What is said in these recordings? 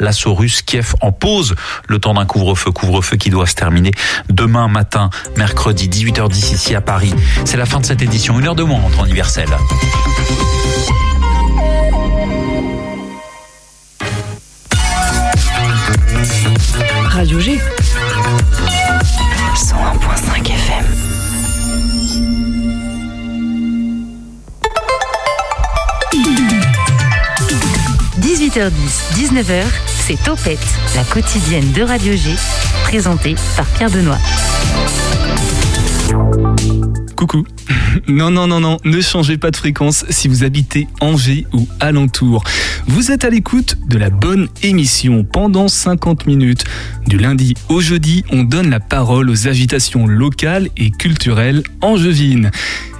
l'assaut russe. Kiev en pause le temps d'un couvre-feu, couvre-feu qui doit se terminer demain matin, mercredi 18h10 ici à Paris. C'est la fin de cette édition, une heure de moins entre universel. Radio G. 101.5 FM. « 18h10, 19h, c'est Topette, la quotidienne de Radio G, présentée par Pierre Benoît. Coucou. Non, non, non, non, ne changez pas de fréquence si vous habitez Angers ou alentour. Vous êtes à l'écoute de la bonne émission pendant 50 minutes. Du lundi au jeudi, on donne la parole aux agitations locales et culturelles angevines.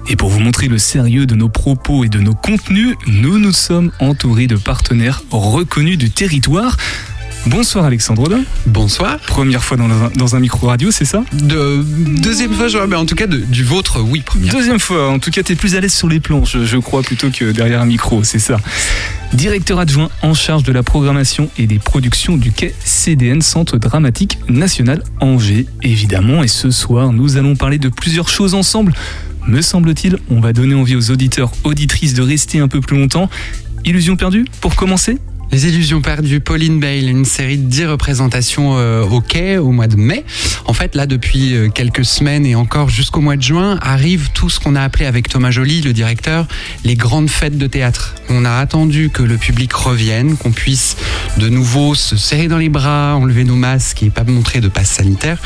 Et pour vous montrer le sérieux de nos propos et de nos contenus, nous nous sommes entourés de partenaires reconnus du territoire. Bonsoir Alexandre Audin. Bonsoir. Première fois dans un, dans un micro radio, c'est ça? De, Deuxième fois, je mais en tout cas de- du vôtre, oui, première. Deuxième fois, en tout cas, tu es plus à l'aise sur les planches, je crois, plutôt que derrière un micro, c'est ça. Directeur adjoint en charge de la programmation et des productions du quai CDN, Centre Dramatique National Angers, évidemment. Et ce soir, nous allons parler de plusieurs choses ensemble. Me semble-t-il, on va donner envie aux auditeurs, auditrices de rester un peu plus longtemps. Illusion perdue, pour commencer Les Illusions perdues, Pauline Bale, une série de 10 représentations euh, au quai au mois de mai. En fait, là, depuis euh, quelques semaines et encore jusqu'au mois de juin, arrive tout ce qu'on a appelé avec Thomas Joly, le directeur, les grandes fêtes de théâtre. On a attendu que le public revienne, qu'on puisse de nouveau se serrer dans les bras, enlever nos masques et pas montrer de passe sanitaire,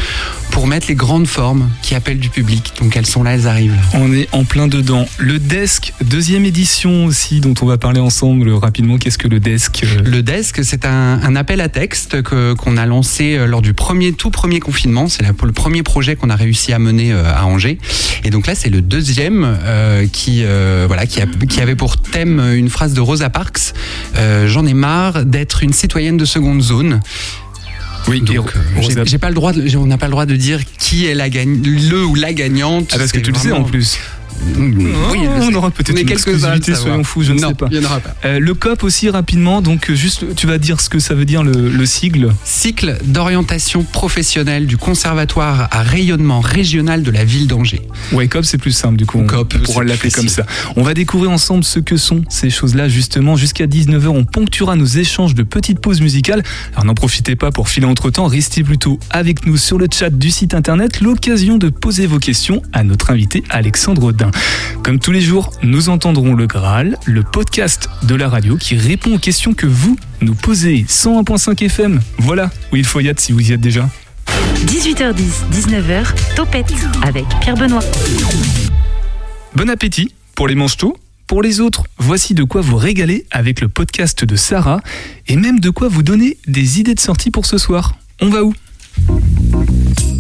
pour mettre les grandes formes qui appellent du public. Donc elles sont là, elles arrivent. On est en plein dedans. Le Desk, deuxième édition aussi, dont on va parler ensemble rapidement. Qu'est-ce que le Desk euh, Le desk, c'est un, un appel à texte qu'on a lancé euh, lors du premier tout premier confinement. C'est le premier projet qu'on a réussi à mener euh, à Angers. Et donc là, c'est le deuxième euh, qui euh, voilà qui, a- qui avait pour thème une phrase de Rosa Parks. Euh, J'en ai marre d'être une citoyenne de seconde zone. Oui, Donc, euh, j'ai- pas le droit, de- on n'a pas le droit de dire qui est la gagne, le ou la gagnante. Ah, parce que tu le sais en vraiment- Oui, je on aura peut-être une exclusivité, soyons fous, je ne non, sais pas. Il n'y en aura pas. Euh, le COP aussi rapidement, donc euh, juste tu vas dire ce que ça veut dire le, le sigle. Cycle d'orientation professionnelle du conservatoire à rayonnement régional de la ville d'Angers. Ouais, COP c'est plus simple du coup, on, COP, pourra l'appeler comme ça. On va découvrir ensemble ce que sont ces choses-là justement. Jusqu'à 19h, on ponctuera nos échanges de petites pauses musicales. Alors n'en profitez pas pour filer entre temps, restez plutôt avec nous sur le chat du site internet, l'occasion de poser vos questions à notre invité Alexandre Audin. Comme tous les jours, nous entendrons le Graal, le podcast de la radio qui répond aux questions que vous nous posez. 101.5 FM, voilà où il faut y être si vous y êtes déjà. 18h10, 19h, Topette avec Pierre Benoît. Bon appétit pour les mange-tôt. Pour les autres, voici de quoi vous régaler avec le podcast de Sarah et même de quoi vous donner des idées de sortie pour ce soir. On va où?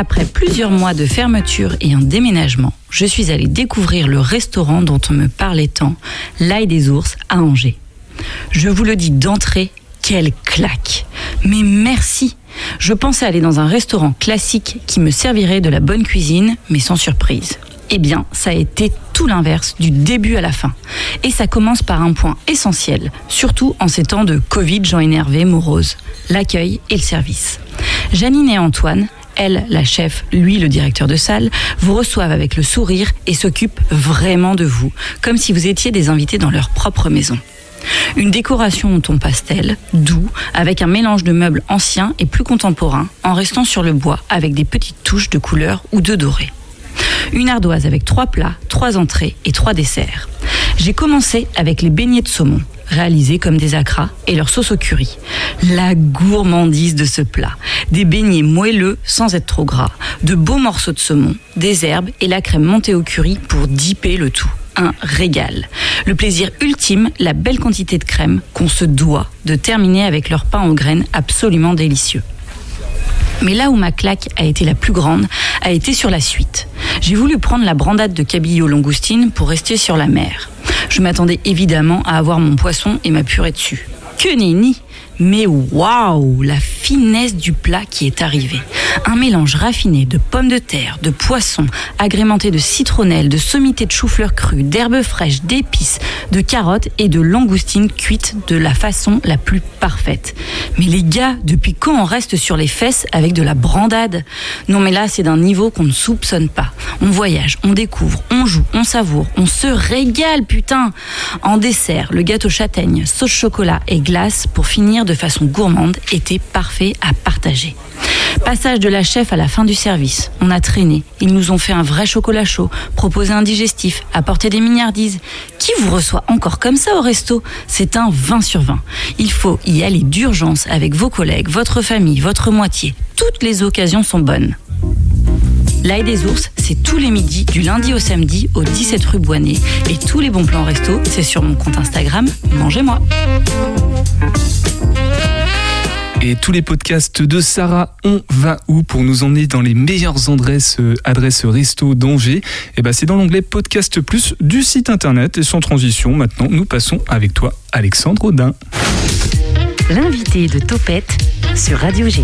Après plusieurs mois de fermeture et un déménagement, je suis allée découvrir le restaurant dont on me parlait tant, l'Ail des Ours à Angers. Je vous le dis d'entrée, quelle claque Mais merci Je pensais aller dans un restaurant classique qui me servirait de la bonne cuisine, mais sans surprise. Eh bien, ça a été tout l'inverse du début à la fin. Et ça commence par un point essentiel, surtout en ces temps de Covid, gens énervés, moroses, l'accueil et le service. Janine et Antoine, elle, la chef, lui, le directeur de salle, vous reçoivent avec le sourire et s'occupent vraiment de vous, comme si vous étiez des invités dans leur propre maison. Une décoration au ton pastel, doux, avec un mélange de meubles anciens et plus contemporains, en restant sur le bois avec des petites touches de couleur ou de doré. Une ardoise avec trois plats, trois entrées et trois desserts. J'ai commencé avec les beignets de saumon, réalisés comme des acras, et leur sauce au curry. La gourmandise de ce plat. Des beignets moelleux sans être trop gras, de beaux morceaux de saumon, des herbes et la crème montée au curry pour dipper le tout. Un régal. Le plaisir ultime, la belle quantité de crème qu'on se doit de terminer avec leur pain aux graines absolument délicieux. Mais là où ma claque a été la plus grande, a été sur la suite. J'ai voulu prendre la brandade de cabillaud langoustine pour rester sur la mer. Je m'attendais évidemment à avoir mon poisson et ma purée dessus. Que nenni mais waouh, la finesse du plat qui est arrivé. Un mélange raffiné de pommes de terre, de poissons, agrémenté de citronnelle, de sommités de chou-fleur cru, d'herbes fraîches, d'épices, de carottes et de langoustines cuites de la façon la plus parfaite. Mais les gars, depuis quand on reste sur les fesses avec de la brandade? Non mais là, c'est d'un niveau qu'on ne soupçonne pas. On voyage, on découvre, on joue, on savoure, on se régale, putain En dessert, le gâteau châtaigne, sauce chocolat et glace pour finir de façon gourmande était parfait à partager. Passage de la chef à la fin du service. On a traîné. Ils nous ont fait un vrai chocolat chaud, proposé un digestif, apporté des mignardises. Qui vous reçoit encore comme ça au resto? C'est un 20 sur 20. Il faut y aller d'urgence avec vos collègues, votre famille, votre moitié. Toutes les occasions sont bonnes. L'ail des ours, c'est tous les midis, du lundi au samedi, au 17 rue Boinet. Et tous les bons plans resto, c'est sur mon compte Instagram, Mangez-moi. Et tous les podcasts de Sarah, on va où pour nous emmener dans les meilleures adresses, euh, adresses resto d'Angers? Et eh ben c'est dans l'onglet Podcast Plus du site internet. Et sans transition, maintenant, nous passons avec toi, Alexandre Audin. L'invité de Topette sur Radio G.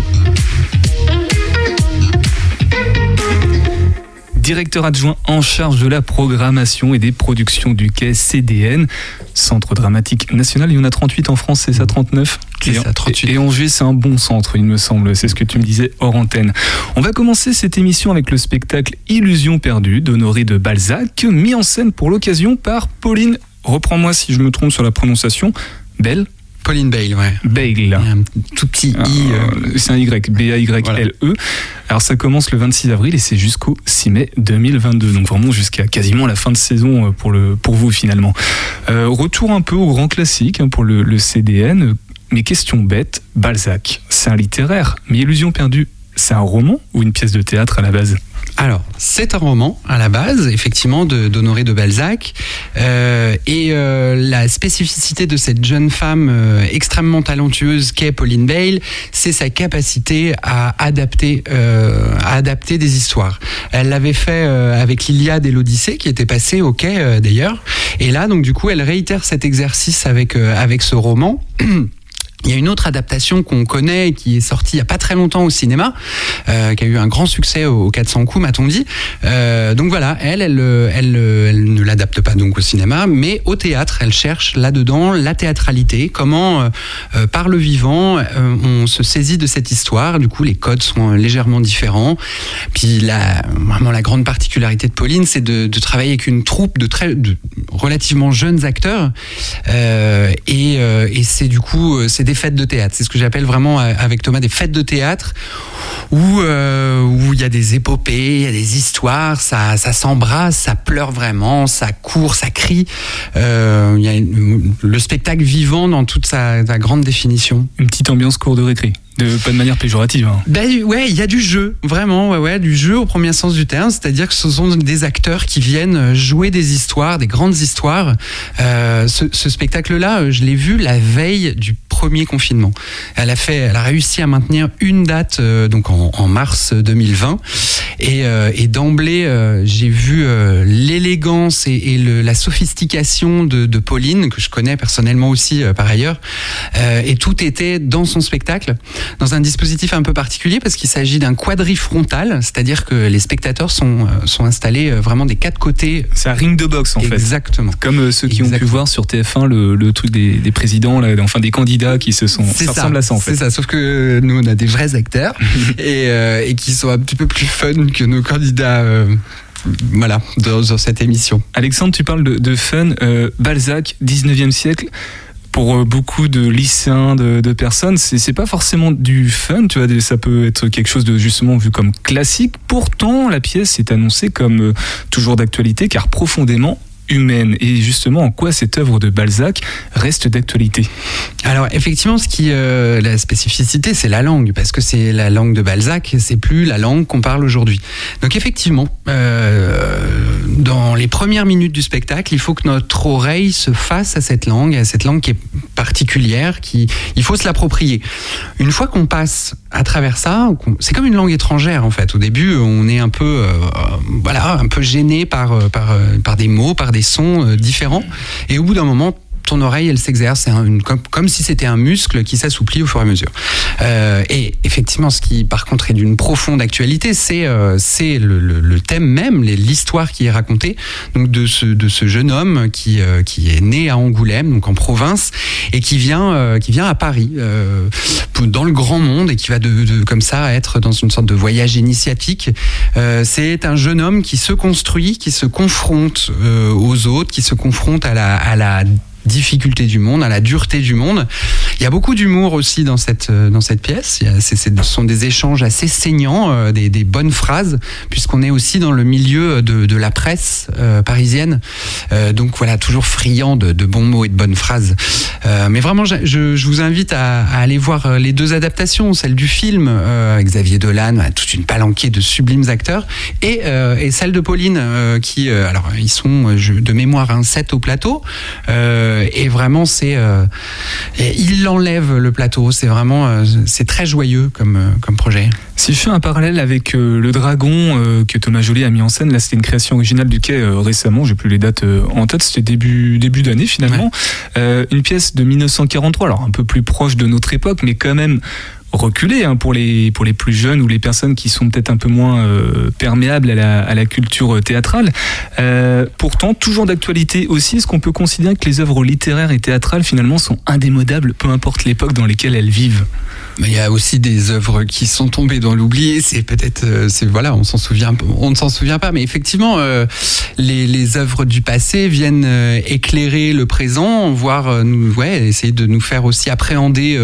directeur adjoint en charge de la programmation et des productions du Quai CDN, Centre dramatique national. Il y en a 38 en France, c'est ça 39 C'est ça, 38. Et Angers, c'est un bon centre, il me semble. C'est ce que tu me disais hors antenne. On va commencer cette émission avec le spectacle Illusion perdue d'Honoré de Balzac, mis en scène pour l'occasion par Pauline. Reprends-moi si je me trompe sur la prononciation. Belle Pauline Bale, ouais. Bale. Un tout petit Ah, i. euh, C'est un Y, B-A-Y-L-E. Alors ça commence le 26 avril et c'est jusqu'au 6 mai 2022. Donc vraiment jusqu'à quasiment la fin de saison euh, pour, le, pour vous finalement. Euh, retour un peu au grand classique hein, pour le, le CDN. Mais question bête, Balzac, c'est un littéraire. Mais Illusion perdue, c'est un roman ou une pièce de théâtre à la base? Alors, c'est un roman à la base, effectivement, de- d'Honoré de, Balzac. Euh, et euh, la spécificité de cette jeune femme euh, extrêmement talentueuse qu'est Pauline Bale, c'est sa capacité à adapter, euh, à adapter des histoires. Elle l'avait fait euh, avec l'Iliade et l'Odyssée, qui était passé au quai euh, d'ailleurs. Et là, donc du coup, elle réitère cet exercice avec, avec ce roman. Il y a une autre adaptation qu'on connaît qui est sortie il y a pas très longtemps au cinéma, euh, qui a eu un grand succès au 400 coups, m'a-t-on dit. Euh, donc voilà, elle, elle, euh, elle, ne l'adapte pas donc au cinéma, mais au théâtre, elle cherche là-dedans la théâtralité, comment par le vivant on se saisit de cette histoire. Du coup, les codes sont légèrement différents. Puis la, vraiment la grande particularité de Pauline, c'est de, travailler avec une troupe de très de relativement jeunes acteurs, et, et c'est du coup c'est des fêtes de théâtre. C'est ce que j'appelle vraiment euh, avec Thomas des fêtes de théâtre où euh, où il y a des épopées, il y a des histoires, ça ça s'embrasse, ça pleure vraiment, ça court, ça crie. Euh, Il y a une- le spectacle vivant dans toute sa, sa grande définition. Une petite ambiance cour de récré. De, pas de manière péjorative. hein. Ben ouais, il y a du jeu, vraiment, ouais, ouais, du jeu au premier sens du terme, c'est-à-dire que ce sont des acteurs qui viennent jouer des histoires, des grandes histoires. Euh, ce, ce spectacle-là, je l'ai vu la veille du premier confinement. Elle a fait, elle a réussi à maintenir une date, euh, donc en, en mars 2020, et, euh, et d'emblée, euh, j'ai vu euh, l'élégance et, et le- la sophistication de, de Pauline, que je connais personnellement aussi euh, par ailleurs, Euh, et tout était dans son spectacle dans un dispositif un peu particulier parce qu'il s'agit d'un quadrifrontal, c'est-à-dire que les spectateurs sont, euh, sont installés euh, vraiment des quatre côtés. C'est un ring de boxe en fait. Exactement. Comme ceux qui ont pu voir sur TF1 le, le truc des, des présidents, là, enfin des candidats qui se sont. C'est Ça ressemble à ça en fait. C'est ça, sauf que nous on a des vrais acteurs et, euh, et qui sont un petit peu plus fun que nos candidats. euh, voilà, dans, cette émission. Alexandre, tu parles de, fun. euh, Balzac, 19e siècle. Pour euh, beaucoup de lycéens, de, de personnes, c'est pas forcément du fun, tu vois. Ça peut être quelque chose de justement vu comme classique. Pourtant, la pièce est annoncée comme toujours d'actualité, car profondément humaine. Et justement, en quoi cette œuvre de Balzac reste d'actualité? Alors effectivement, ce qui euh, la spécificité, c'est la langue, parce que c'est la langue de Balzac, c'est plus la langue qu'on parle aujourd'hui. Donc effectivement, euh, dans les premières minutes du spectacle, il faut que notre oreille se fasse à cette langue, à cette langue qui est particulière, qui il faut se l'approprier. Une fois qu'on passe à travers ça, c'est comme une langue étrangère en fait. Au début, on est un peu, euh, voilà, un peu gêné par, par, par des mots, par des sons différents, et au bout d'un moment, ton oreille, elle s'exerce, comme, si c'était un muscle qui s'assouplit au fur et à mesure. Euh, et effectivement, ce qui, par contre, est d'une profonde actualité, c'est euh, le, thème même, l'histoire qui est racontée, donc de ce, jeune homme qui, euh, qui est né à Angoulême, donc en province, et qui vient, à Paris, dans le grand monde, et qui va comme ça être dans une sorte de voyage initiatique. c'est un jeune homme qui se construit, qui se confronte aux autres, qui se confronte à la difficulté du monde, à la dureté du monde. Il y a beaucoup d'humour aussi dans cette, euh, dans cette pièce. ce sont des échanges assez saignants, euh, des, bonnes phrases, puisqu'on est aussi dans le milieu de, la presse euh, parisienne. Donc voilà, toujours friand de, bons mots et de bonnes phrases. Mais vraiment, je, vous invite à, aller voir les deux adaptations, celle du film, Xavier Dolan, toute une palanquée de sublimes acteurs, et, et celle de Pauline, qui, alors ils sont de mémoire un set au plateau. Et vraiment, c'est, euh, il enlève le plateau. C'est vraiment, euh, c'est très joyeux comme comme projet. Si je fais un parallèle avec le Dragon que Thomas Joly a mis en scène, là c'était une création originale du Quai récemment. J'ai plus les dates en tête. C'était début début d'année finalement. Ouais. une pièce de 1943, alors un peu plus proche de notre époque, mais quand même reculé hein, pour, les, pour les plus jeunes ou les personnes qui sont peut-être un peu moins euh, perméables à la, à la, culture théâtrale. Euh, pourtant, toujours d'actualité aussi, est-ce qu'on peut considérer que les œuvres littéraires et théâtrales finalement sont indémodables, peu importe l'époque dans laquelle elles vivent? Il y a aussi des œuvres qui sont tombées dans l'oubli. C'est peut-être, euh, c'est voilà, on s'en souvient, on ne s'en souvient pas, mais effectivement, euh, les, les œuvres du passé viennent euh, éclairer le présent, voire euh, nous, ouais, essayer de nous faire aussi appréhender,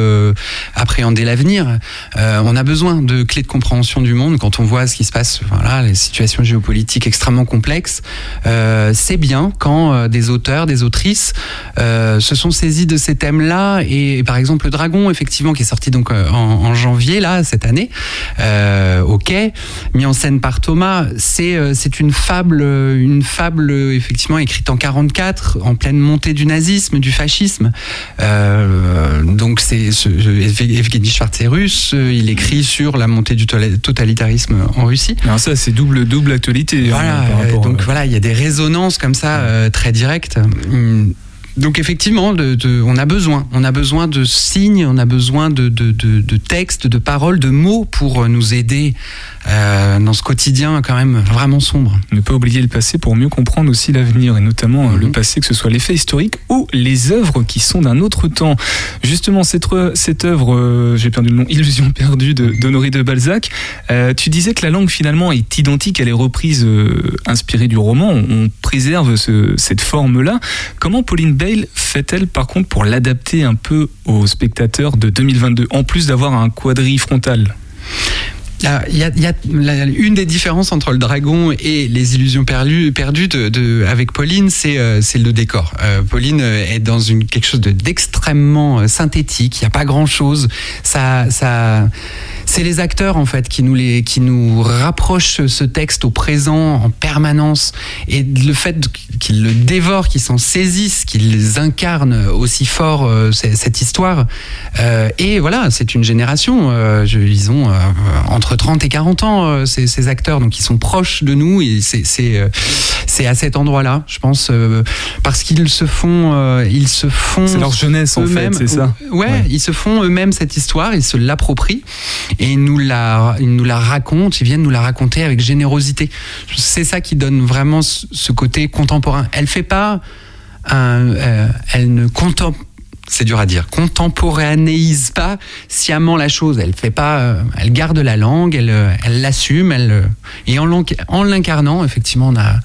appréhender l'avenir. on a besoin de clés de compréhension du monde quand on voit ce qui se passe, voilà, les situations géopolitiques extrêmement complexes. c'est bien quand des auteurs, des autrices se sont saisis de ces thèmes-là et, et, par exemple le Dragon, effectivement, qui est sorti donc en, en, janvier là cette année euh, au quai mis en scène par Thomas. C'est euh, c'est une fable une fable effectivement écrite en 44 en pleine montée du nazisme du fascisme. Euh, donc c'est Evgeny Schwartz russe. Il écrit sur la montée du totalitarisme en Russie. Alors ça c'est double double actualité voilà hein, donc à... voilà il y a des résonances comme ça euh, très directes. Hum, donc effectivement, de, de, on a besoin, on a besoin de signes, on a besoin de, de textes, de paroles, de mots pour nous aider euh, dans ce quotidien quand même vraiment sombre. Ne pas oublier le passé pour mieux comprendre aussi l'avenir et notamment mm -hmm. le passé, que ce soit les faits historiques ou les œuvres qui sont d'un autre temps. Justement, cette, cette œuvre, euh, j'ai perdu le nom, Illusion perdue d'Honoré de, de, Balzac, euh, tu disais que la langue finalement est identique, elle est reprise, euh, inspirée du roman, on, on préserve ce, cette forme-là. Comment Pauline Fait-elle par contre pour l'adapter un peu aux spectateurs de 2022, en plus d'avoir un quadrille frontal? Il y a, une des différences entre le dragon et les illusions perdues, de, de, avec Pauline, c'est euh, le décor. Euh, Pauline est dans une, quelque chose d'extrêmement de, synthétique. Il n'y a pas grand chose. Ça, ça, c'est les acteurs en fait qui nous les, qui nous rapprochent ce texte au présent en permanence et le fait qu'ils le dévorent, qu'ils s'en saisissent, qu'ils incarnent aussi fort euh, cette histoire. Euh, et voilà, c'est une génération. Euh, je, ils entre 30 et 40 ans, euh, ces, ces, acteurs, donc ils sont proches de nous et c'est euh, à cet endroit-là, je pense, euh, parce qu'ils se font, ils se font. C'est leur jeunesse en fait, c'est ça. Ouais, ouais, ils se font eux-mêmes cette histoire, ils se l'approprient et ils nous la, ils nous la racontent, ils viennent nous la raconter avec générosité. C'est ça qui donne vraiment ce côté contemporain. Elle fait pas un, euh, elle ne contemple c'est dur à dire, contemporanéise pas sciemment la chose. Elle fait pas, euh, elle garde la langue, elle, euh, l'assume, elle euh, et en l'incarnant, effectivement, on a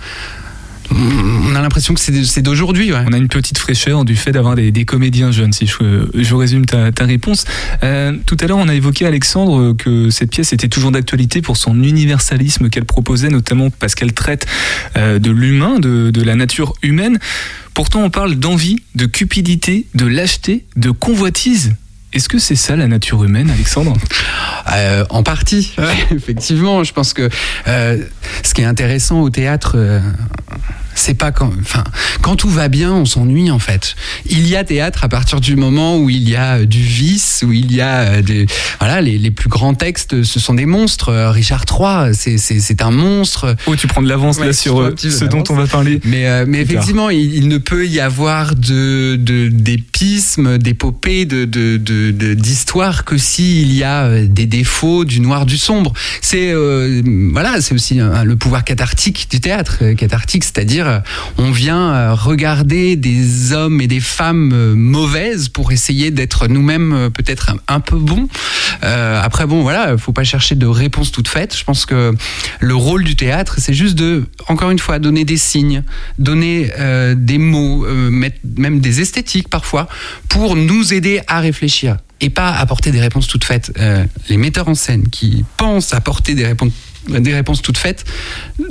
on a l'impression que c'est d'aujourd'hui. On a une petite fraîcheur du fait d'avoir des, comédiens jeunes, si je, résume ta, réponse. Euh, tout à l'heure, on a évoqué, Alexandre, que cette pièce était toujours d'actualité pour son universalisme qu'elle proposait, notamment parce qu'elle traite euh, de l'humain, de, de la nature humaine. Pourtant, on parle d'envie, de cupidité, de lâcheté, de convoitise. Est-ce que c'est ça la nature humaine, Alexandre? Euh, En partie, effectivement. Je pense que euh, ce qui est intéressant au théâtre, euh, c'est pas quand, enfin, quand tout va bien, on s'ennuie en fait. Il y a théâtre à partir du moment où il y a euh, du vice, où il y a euh, des, voilà, les, les plus grands textes, ce sont des monstres. Euh, Richard III, c'est, c'est, c'est un monstre. Oh, tu prends de l'avance là sur ce dont on va parler. Mais, mais effectivement, il, ne peut y avoir de, de d'épismes, d'épopées, de, de, de, d'histoires que s'il y a des défauts, du noir, du sombre. C'est, voilà, c'est aussi le pouvoir cathartique du théâtre, cathartique, c'est-à-dire euh, on vient euh, regarder des hommes et des femmes euh, mauvaises pour essayer d'être nous-mêmes peut-être un, peu bons. après, bon, voilà, faut pas chercher de réponse toute faite. Je pense que le rôle du théâtre, c'est juste de, encore une fois, donner des signes, donner des mots, même des esthétiques parfois, pour nous aider à réfléchir et pas apporter des réponses toutes faites. les metteurs en scène qui pensent apporter des réponses, des réponses toutes faites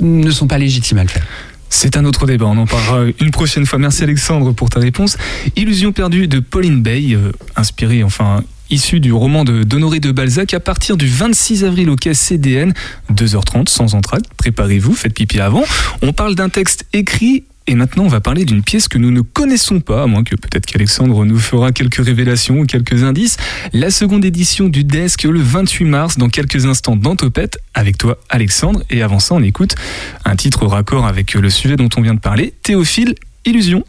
ne sont pas légitimes à le faire. C'est un autre débat, on en parlera une prochaine fois. Merci Alexandre pour ta réponse. Illusion perdue de Pauline Bay, euh, inspirée enfin issu du roman de d'Honoré de Balzac à partir du 26 avril au CDN, 2h30 sans entracte. Préparez-vous, faites pipi avant. On parle d'un texte écrit et maintenant, on va parler d'une pièce que nous ne connaissons pas, à moins que peut-être qu'Alexandre nous fera quelques révélations ou quelques indices. La seconde édition du Desk le 28 mars, dans quelques instants dans Topette, avec toi Alexandre. Et avant ça, on écoute un titre raccord avec le sujet dont on vient de parler, Théophile, Illusion.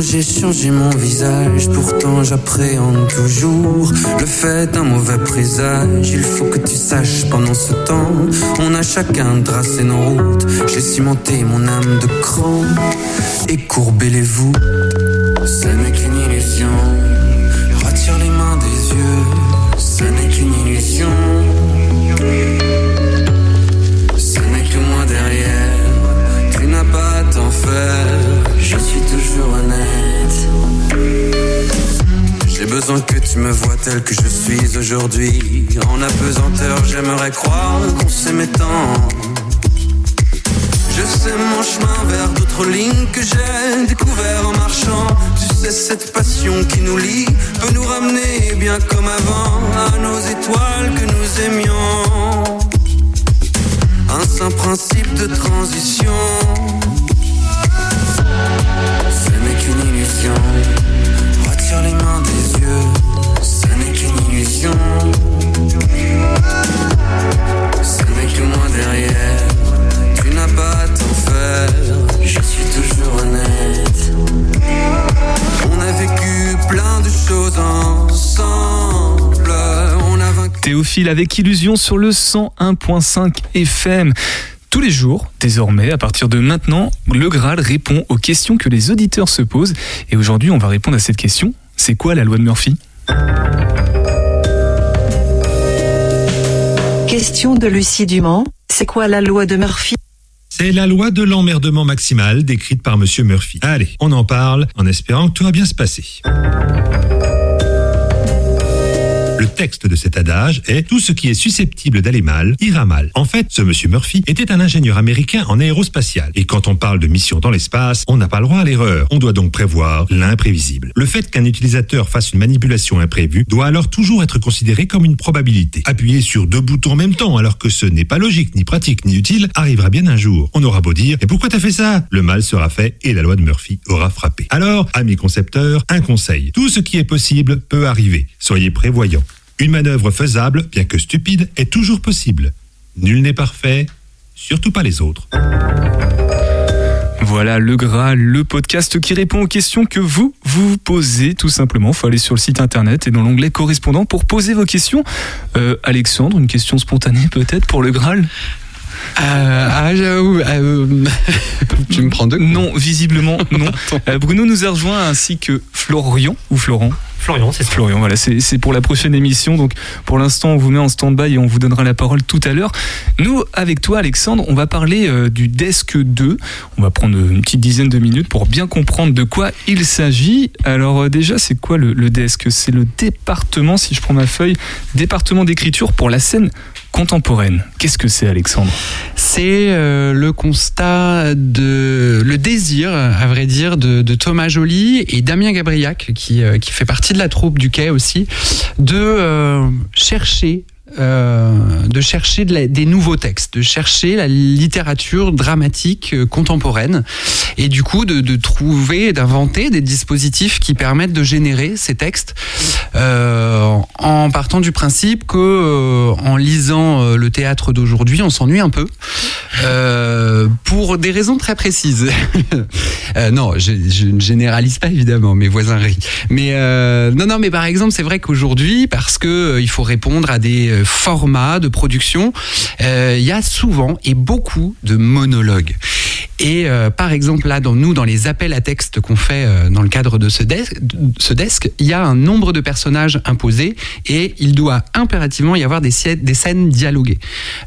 J'ai changé mon visage. Pourtant j'appréhende toujours le fait d'un mauvais présage. Il faut que tu saches pendant ce temps, on a chacun tracé nos routes. J'ai cimenté mon âme de cran et courbé les voûtes. Besoin que tu me vois tel que je suis aujourd'hui. En apesanteur, j'aimerais croire qu'on s'aimait tant. Je sais mon chemin vers d'autres lignes que j'ai découvert en marchant. Tu sais, cette passion qui nous lie peut nous ramener bien comme avant à nos étoiles que nous aimions. Un saint principe de transition. Retire les mains des yeux, ce n'est qu'une illusion. Ce n'est que moi derrière, tu n'as pas à t'en faire. Je suis toujours honnête. On a vécu plein de choses ensemble. On a vaincu. Théophile avec illusion sur le 101.5 FM. Tous les jours, désormais, à partir de maintenant, le Graal répond aux questions que les auditeurs se posent. Et aujourd'hui, on va répondre à cette question. C'est quoi la loi de Murphy? Question de Lucie Dumont. C'est quoi la loi de Murphy? C'est la loi de l'emmerdement maximal décrite par Monsieur Murphy. Allez, on en parle en espérant que tout va bien se passer. Le texte de cet adage est tout ce qui est susceptible d'aller mal ira mal. En fait, ce monsieur Murphy était un ingénieur américain en aérospatial. Et quand on parle de mission dans l'espace, on n'a pas le droit à l'erreur. On doit donc prévoir l'imprévisible. Le fait qu'un utilisateur fasse une manipulation imprévue doit alors toujours être considéré comme une probabilité. Appuyer sur deux boutons en même temps alors que ce n'est pas logique, ni pratique, ni utile, arrivera bien un jour. On aura beau dire, et pourquoi t'as fait ça? Le mal sera fait et la loi de Murphy aura frappé. Alors, amis concepteurs, un conseil. Tout ce qui est possible peut arriver. Soyez prévoyants. Une manœuvre faisable, bien que stupide, est toujours possible. Nul n'est parfait, surtout pas les autres. Voilà, le Graal, le podcast qui répond aux questions que vous vous posez tout simplement. faut aller sur le site internet et dans l'onglet correspondant pour poser vos questions. Euh, Alexandre, une question spontanée peut-être pour le Graal? Euh, ah, j'avoue, euh, tu me prends deux coups. Non, visiblement non. Bruno nous a rejoint ainsi que Florian ou Florent. Florian, c'est ça. Florian, voilà, c'est pour la prochaine émission. Donc pour l'instant, on vous met en stand-by et on vous donnera la parole tout à l'heure. Nous, avec toi, Alexandre, on va parler euh, du Desk 2. On va prendre une petite dizaine de minutes pour bien comprendre de quoi il s'agit. Alors euh, déjà, c'est quoi le, le Desk? C'est le département, si je prends ma feuille, département d'écriture pour la scène contemporaine. Qu'est-ce que c'est, Alexandre? C'est euh, le constat de le désir, à vrai dire, de, de Thomas Joly et Damien Gabriac, qui, euh, qui fait partie la troupe du Quai aussi, de euh, chercher. Euh, de chercher des nouveaux textes, de chercher la littérature dramatique euh, contemporaine et du coup de, trouver, d'inventer des dispositifs qui permettent de générer ces textes euh, en partant du principe que en lisant le théâtre d'aujourd'hui, on s'ennuie un peu pour des raisons très précises. Non, je, ne généralise pas évidemment, mes voisins rient. Mais non, non, mais par exemple, c'est vrai qu'aujourd'hui, parce que il faut répondre à des euh, formats de production, euh, il y a souvent et beaucoup de monologues. Et euh, par exemple, là, dans nous, dans les appels à texte qu'on fait euh, dans le cadre de ce desk, de ce desk, il y a un nombre de personnages imposés et il doit impérativement y avoir des, scènes dialoguées.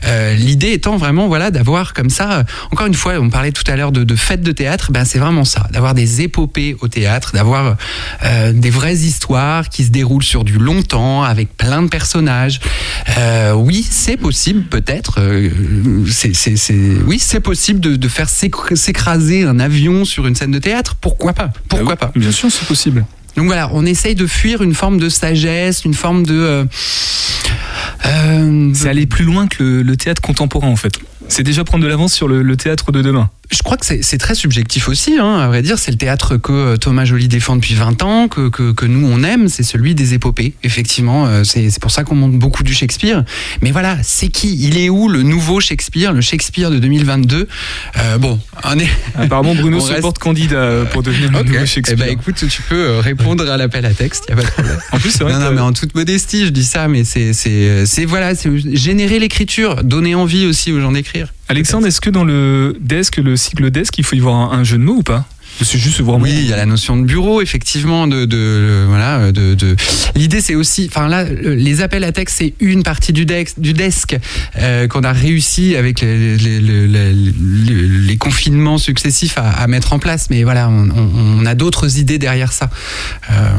Euh, L'idée étant vraiment, voilà, d'avoir comme ça. Encore une fois, on parlait tout à l'heure de, fêtes de théâtre. Ben, c'est vraiment ça, d'avoir des épopées au théâtre, d'avoir des vraies histoires qui se déroulent sur du long temps avec plein de personnages. Oui, c'est possible, peut-être. oui, c'est possible de, de faire s'écr- s'écraser un avion sur une scène de théâtre. Pourquoi pas? Pourquoi pas? Bien sûr, c'est possible. donc voilà, on essaye de fuir une forme de sagesse, une forme de. euh, euh, C'est aller plus loin que le, le théâtre contemporain, en fait. C'est déjà prendre de l'avance sur le, le théâtre de demain. Je crois que c'est très subjectif aussi, hein, à vrai dire. C'est le théâtre que euh, Thomas Joly défend depuis 20 ans, que, que, que nous on aime, c'est celui des épopées. Effectivement, euh, c'est pour ça qu'on monte beaucoup du Shakespeare. Mais voilà, c'est qui? Il est où le nouveau Shakespeare, le Shakespeare de 2022 Euh, Bon, on est. Apparemment, Bruno On se reste- porte candidat euh, pour devenir le Ok. nouveau Eh Shakespeare. ben écoute, tu peux répondre à l'appel à texte, y a pas de problème. en plus, c'est vrai Non, que- non, mais en toute modestie, je dis ça, mais c'est, c'est, c'est voilà, c'est générer l'écriture, donner envie aussi aux gens d'écrire. Alexandre, est-ce que dans le desk, le cycle desk, il faut y voir un, un jeu de mots ou pas C'est juste vraiment. Oui, il y a la notion de bureau, effectivement, de, de euh, voilà, de, de... l'idée c'est aussi, enfin là, le- les appels à texte c'est une partie du desk, du desk euh, qu'on a réussi avec les, les, les- les- les- les confinements successifs à, à mettre en place, mais voilà, on, on- on a d'autres idées derrière ça. Euh,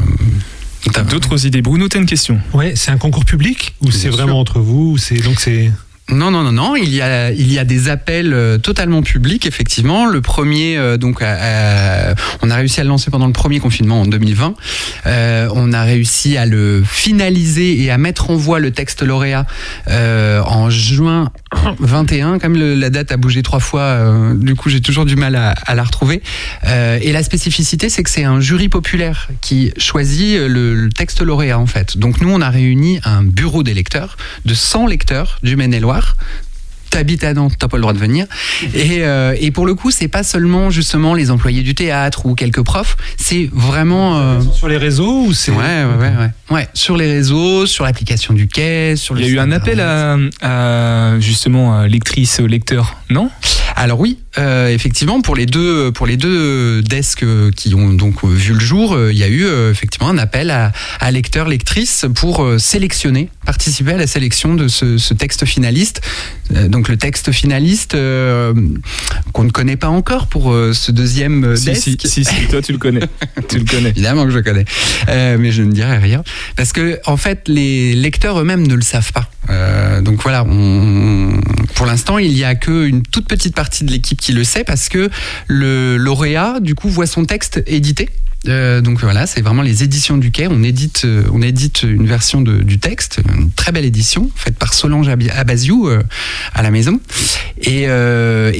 d'autres idées. Bruno, t'as une question? Ouais, c'est un concours public ou c'est sûr. vraiment entre vous ou c'est donc c'est Non, non, non, non. Il y a, il y a des appels euh, totalement publics, effectivement. Le premier, euh, donc, on a réussi à le lancer pendant le premier confinement en 2020. Euh, on a réussi à le finaliser et à mettre en voie le texte lauréat euh, en juin 21. Comme le- la date a bougé trois fois, euh, du coup, j'ai toujours du mal à, à la retrouver. Euh, et la spécificité, c'est que c'est un jury populaire qui choisit le, le texte lauréat, en fait. Donc, nous, on a réuni un bureau des lecteurs de 100 lecteurs du Maine-et-Loire t'habites à Nantes, t'as pas le droit de venir. Et, euh, et pour le coup, c'est pas seulement justement les employés du théâtre ou quelques profs, c'est vraiment euh, sur les réseaux ou c'est ouais, ouais, ouais, ouais, ouais, sur les réseaux, sur l'application du quai, sur le Il y a eu un appel à, à, justement à lectrice, lecteur, non? Alors oui, euh, effectivement, pour les deux, pour les deux desks euh, qui ont donc euh, vu le jour, il y a eu effectivement un appel à, à lecteurs, lectrices pour sélectionner, participer à la sélection de ce, ce texte finaliste. Donc le texte finaliste euh, qu'on ne connaît pas encore pour ce deuxième si, desk. si, si, si, toi tu le connais. tu le connais. Évidemment que je connais, Euh, mais je ne dirai rien parce que en fait les lecteurs eux-mêmes ne le savent pas. Euh, donc voilà, pour l'instant il y a que une toute petite partie de l'équipe qui le sait parce que le lauréat du coup voit son texte édité. Euh, donc voilà, c'est vraiment les éditions du Quai. On édite, euh, on édite une version de- du texte, une très belle édition faite par Solange Abaziou euh, à la maison. Et,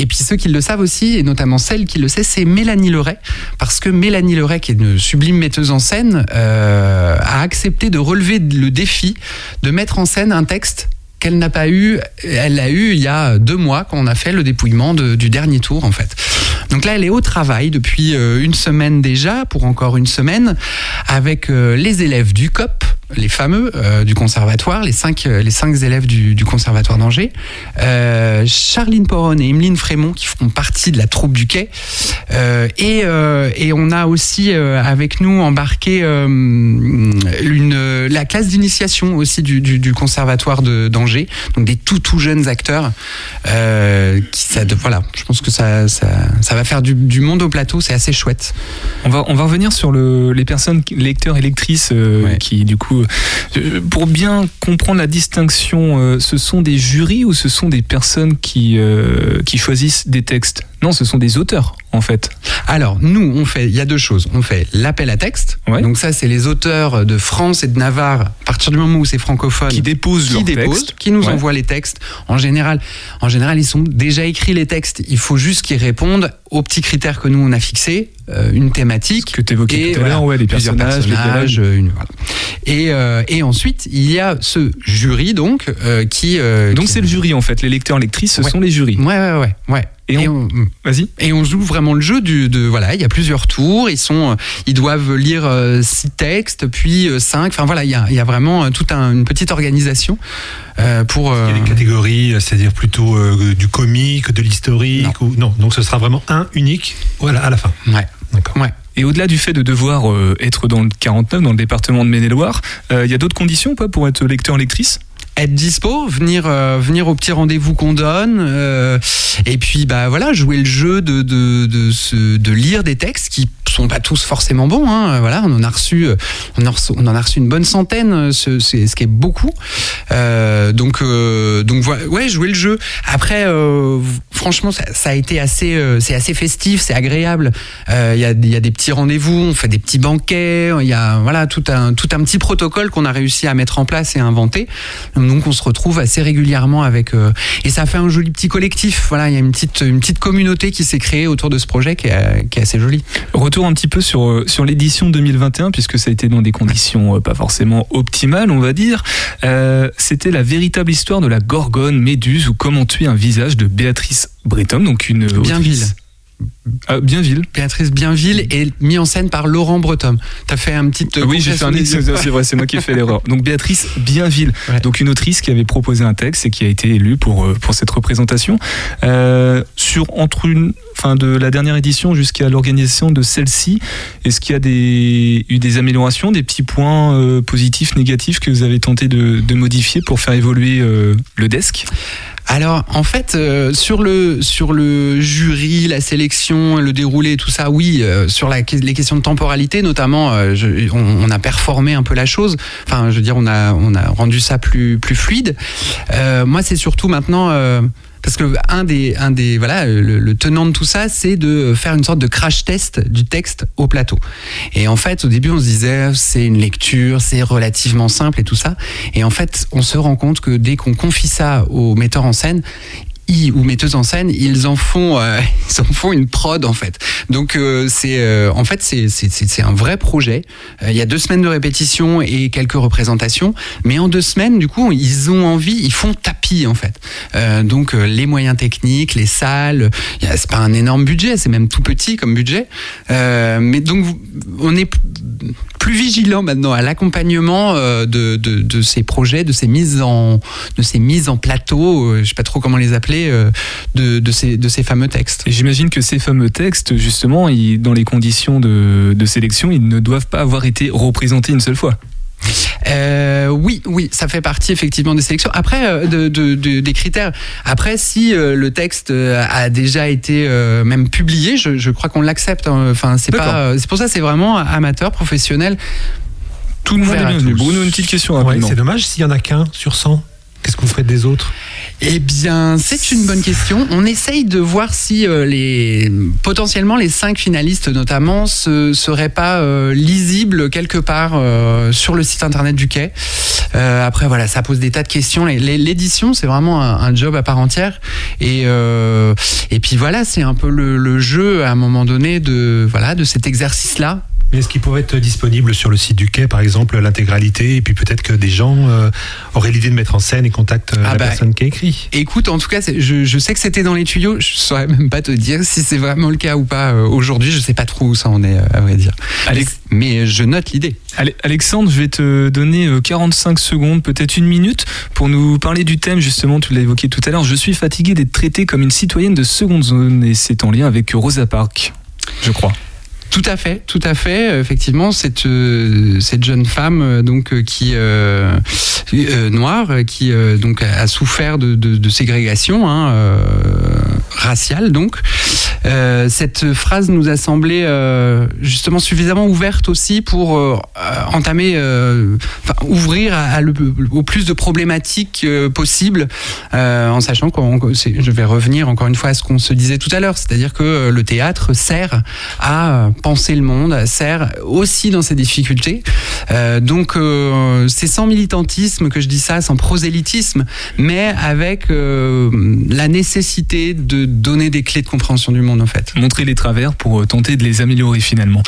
puis ceux qui le savent aussi, et notamment celle qui le sait, c'est Mélanie Leray, parce que Mélanie Leray, qui est une sublime metteuse en scène, a accepté de relever le défi de mettre en scène un texte qu'elle n'a pas eu, elle l'a eu il y a deux mois quand on a fait le dépouillement du dernier tour en fait. Donc là, elle est au travail depuis euh, une semaine déjà, pour encore une semaine, avec euh, les élèves du COP, les fameux euh, du conservatoire, les cinq, euh, les cinq élèves du, du conservatoire d'Angers, euh, Charline Poron et Emeline Frémont qui feront partie de la troupe du quai, Euh, et, euh, et on a aussi euh, avec nous embarqué euh, une, la classe d'initiation aussi du, du, du conservatoire de- d'Angers, donc des tout tout jeunes acteurs. Euh, qui, ça, de- voilà, je pense que ça, ça, ça va faire du, du monde au plateau, c'est assez chouette. On va, on va revenir sur le, les personnes, lecteurs et lectrices, euh, Ouais. qui du coup, pour bien comprendre la distinction, euh, ce sont des jurys ou ce sont des personnes qui, euh, qui choisissent des textes? Non, ce sont des auteurs en fait. Alors, nous, on fait, il y a deux choses. On fait l'appel à texte. Ouais. Donc ça, c'est les auteurs de France et de Navarre, à partir du moment où c'est francophone. Qui déposent qui leurs déposent, textes. qui nous Ouais. envoient les textes. En général, en général, ils sont déjà écrits les textes. Il faut juste qu'ils répondent aux petits critères que nous on a fixés, euh, une thématique. Que tu évoquais et tout à l'heure, ouais, les plusieurs personnages, les personnages, une- voilà. Et, euh, et ensuite, il y a ce jury donc euh, qui. Donc c'est le jury en fait. Les lecteurs, lectrices, ce sont les jurys. Ouais, ouais, ouais, ouais. Et on- on- Vas-y. et on joue vraiment le jeu du, de voilà, il y a plusieurs tours, ils sont, ils doivent lire euh, six textes, puis euh, cinq. Enfin voilà, il y a, il y a vraiment euh, toute un- une petite organisation euh, pour. Il y a euh, des catégories, euh, c'est-à-dire plutôt euh, du comique, de l'historique ou non. Donc ce sera vraiment un unique, voilà, à la fin. ouais, D'accord. ouais. Et au-delà du fait de devoir euh, être dans le 49, dans le département de Maine-et-Loire, euh, il y a d'autres conditions pas pour être lecteur, lectrice? Être dispo, venir euh, venir au petit rendez-vous qu'on donne, euh, et puis bah voilà, jouer le jeu de de de, de lire des textes qui sont pas tous forcément bons. Hein, voilà, on en a reçu, euh, a reçu on en a reçu une bonne centaine, euh, ce, ce qui est beaucoup. Euh, donc euh, ouais, jouer le jeu. Après, franchement, ça, a été assez, c'est assez festif, c'est agréable. Il y a y a des petits rendez-vous, on fait des petits banquets, il y a voilà tout un tout un petit protocole qu'on a réussi à mettre en place et à inventer. Donc on se retrouve assez régulièrement avec euh, et ça fait un joli petit collectif. Voilà, il y a une petite une petite communauté qui s'est créée autour de ce projet qui est, qui est assez jolie. Retour un petit peu sur, euh, sur l'édition 2021, puisque ça a été dans des conditions euh, pas forcément optimales, on va dire. Euh, C'était la véritable histoire de la Gorgone, Méduse ou comment tuer un visage de Béatrice Breton, donc une Bienville. autrice- Ah, Bienville. Béatrice Bienville est mis en scène par Laurent Breton. T'as fait un petit euh, oui, j'ai fait un c'est vrai, c'est moi qui ai fait l'erreur. Donc Béatrice Bienville, Ouais. donc une autrice qui avait proposé un texte et qui a été élue pour euh, pour cette représentation. Euh, sur entre une, enfin de la dernière édition jusqu'à l'organisation de celle-ci, est-ce qu'il y a des eu des améliorations, des petits points euh, positifs, négatifs que vous avez tenté de, de modifier pour faire évoluer euh, le desk? Alors, en fait, euh, sur le sur le jury, la sélection, le déroulé, tout ça, oui. euh, sur la, les questions de temporalité, notamment, euh, je- on, on a performé un peu la chose. Enfin, je veux dire, on a on a rendu ça plus plus fluide. Euh, moi, c'est surtout maintenant. Parce que un des, un des, voilà, le, le tenant de tout ça, c'est de faire une sorte de crash test du texte au plateau. Et en fait, au début, on se disait, c'est une lecture, c'est relativement simple et tout ça. Et en fait, on se rend compte que dès qu'on confie ça aux metteurs en scène, ou metteuses en scène, ils en font, euh, ils en font une prod en fait. Donc euh, c'est, euh, en fait, c'est un vrai projet. Il y a deux semaines de répétition et quelques représentations, mais en deux semaines, du coup, ils ont envie, ils font tapis en fait. Donc les moyens techniques, les salles, c'est pas un énorme budget, c'est même tout petit comme budget. Mais donc on est plus vigilant maintenant à l'accompagnement de, de, de ces projets, de ces mises en, de ces mises en plateau, je sais pas trop comment les appeler, euh, de, de, ces, de ces fameux textes. Et j'imagine que ces fameux textes, justement, ils- dans les conditions de, de sélection, ils ne doivent pas avoir été représentés une seule fois. Euh, oui, oui, ça fait partie effectivement des sélections. Après, euh, de, de- de- des critères. Après, si euh, le texte a déjà été euh, même publié, je, je crois qu'on l'accepte. hein. Enfin, c'est pas. euh, C'est pour ça, c'est vraiment amateur, professionnel. Tout le monde est bienvenu. Bruno, une petite question Ouais, rapidement. c'est dommage s'il y en a qu'un sur 100. Qu'est-ce que vous ferez des autres? Eh bien, c'est une bonne question. On essaye de voir si euh, les potentiellement les cinq finalistes notamment se, seraient pas euh, lisibles quelque part euh, sur le site internet du Quai. Après voilà, ça pose des tas de questions. L'édition, c'est vraiment un, job à part entière. Et et puis voilà, c'est un peu le, le jeu à un moment donné de voilà de cet exercice là Mais est-ce qu'il pourrait être disponible sur le site du quai, par exemple, l'intégralité, et puis peut-être que des gens euh, auraient l'idée de mettre en scène et contactent euh, Ah la bah, personne qui a écrit? Écoute, en tout cas, je, je sais que c'était dans les tuyaux. Je saurais même pas te dire si c'est vraiment le cas ou pas euh, aujourd'hui. Je sais pas trop où ça en est, euh, à vrai dire. Alex- Mais je note l'idée. Ale- Alexandre, je vais te donner euh, 45 secondes, peut-être une minute, pour nous parler du thème, justement, tu l'as évoqué tout à l'heure. Je suis fatigué d'être traitée comme une citoyenne de seconde zone, et c'est en lien avec Rosa Parks, je crois. Tout à fait, tout à fait. Euh, Effectivement, cette euh, cette jeune femme euh, donc qui euh, noire qui donc a souffert de, de, de ségrégation hein, raciale donc. Euh, cette phrase nous a semblé euh, justement suffisamment ouverte aussi pour euh, entamer, ouvrir à, au plus de problématiques possibles, en sachant c'est- je vais revenir encore une fois à ce qu'on se disait tout à l'heure, c'est-à-dire que le théâtre sert à penser le monde, sert aussi dans ses difficultés. Donc c'est sans militantisme que je dis ça, sans prosélytisme, mais avec la nécessité de donner des clés de compréhension du monde en fait. Montrer les travers pour euh, tenter de les améliorer finalement.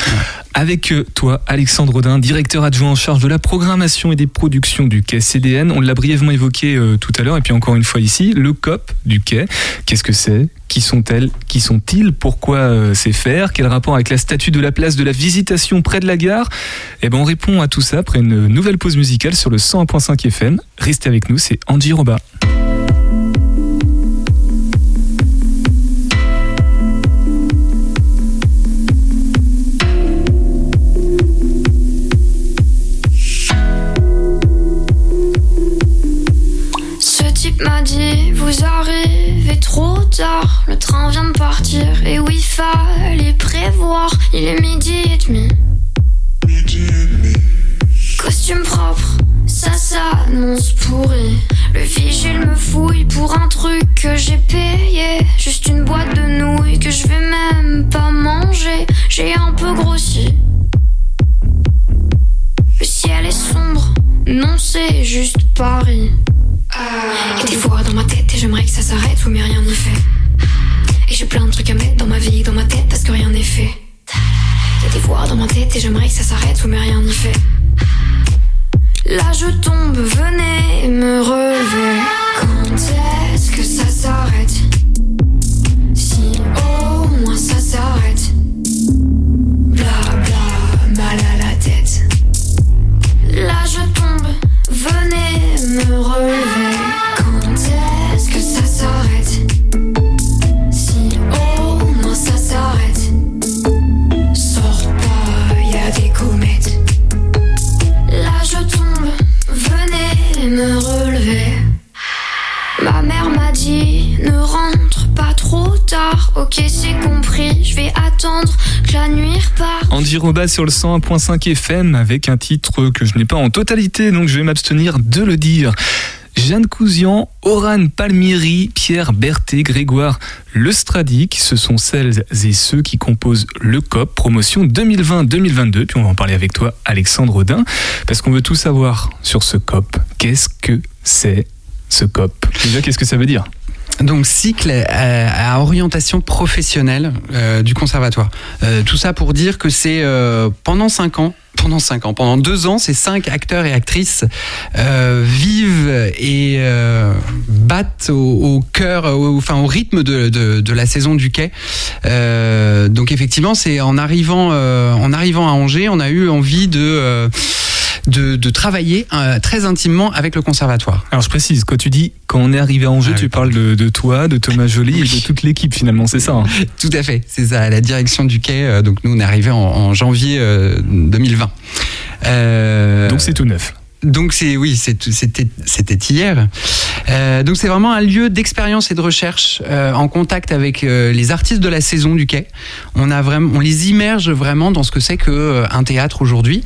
Avec euh, toi, Alexandre Audin, directeur adjoint en charge de la programmation et des productions du quai CDN. On l'a brièvement évoqué euh, tout à l'heure et puis encore une fois ici, le COP du quai. Qu'est-ce que c'est? Qui sont-elles? Qui sont-ils? Pourquoi euh, c'est faire? Quel rapport avec la statue de la place de la visitation près de la gare? Eh ben on répond à tout ça après une nouvelle pause musicale sur le 101.5 FM. Restez avec nous, c'est Andy Roba. Tard, le train vient de partir. Et oui, fallait prévoir, il est midi et demi. Costume propre, ça s'annonce pourri. Roba sur le 101.5 FM avec un titre que je n'ai pas en totalité, donc je vais m'abstenir de le dire. Jeanne Cousian, Oran Palmieri, Pierre Berthet, Grégoire Lestradic, ce sont celles et ceux qui composent le COP, promotion 2020-2022. Puis on va en parler avec toi, Alexandre Audin, parce qu'on veut tout savoir sur ce COP. Qu'est-ce que c'est ce COP? Déjà, qu'est-ce que ça veut dire? Donc cycle à, à orientation professionnelle euh, du conservatoire. Euh, tout ça pour dire que c'est euh, pendant cinq ans. Pendant cinq ans, pendant deux ans, ces cinq acteurs et actrices euh, vivent et euh, battent au, au cœur, au, enfin au rythme de, de, de la saison du quai. Euh, donc effectivement, c'est en arrivant, euh, en arrivant à Angers, on a eu envie de euh, de, de travailler euh, très intimement avec le conservatoire. Alors je précise, quand tu dis quand on est arrivé à Angers, Ah oui, tu parles de, de toi, de Thomas Joly et de toute l'équipe finalement, c'est ça hein Tout à fait, c'est ça, la direction du quai. euh, Donc nous, on est arrivé en, en janvier euh, 2020. Euh, Donc c'est tout neuf. Donc c'est oui, c'était hier. Euh, donc c'est vraiment un lieu d'expérience et de recherche euh, en contact avec euh, les artistes de la saison du quai. On a vraiment, on les immerge vraiment dans ce que c'est que un théâtre aujourd'hui.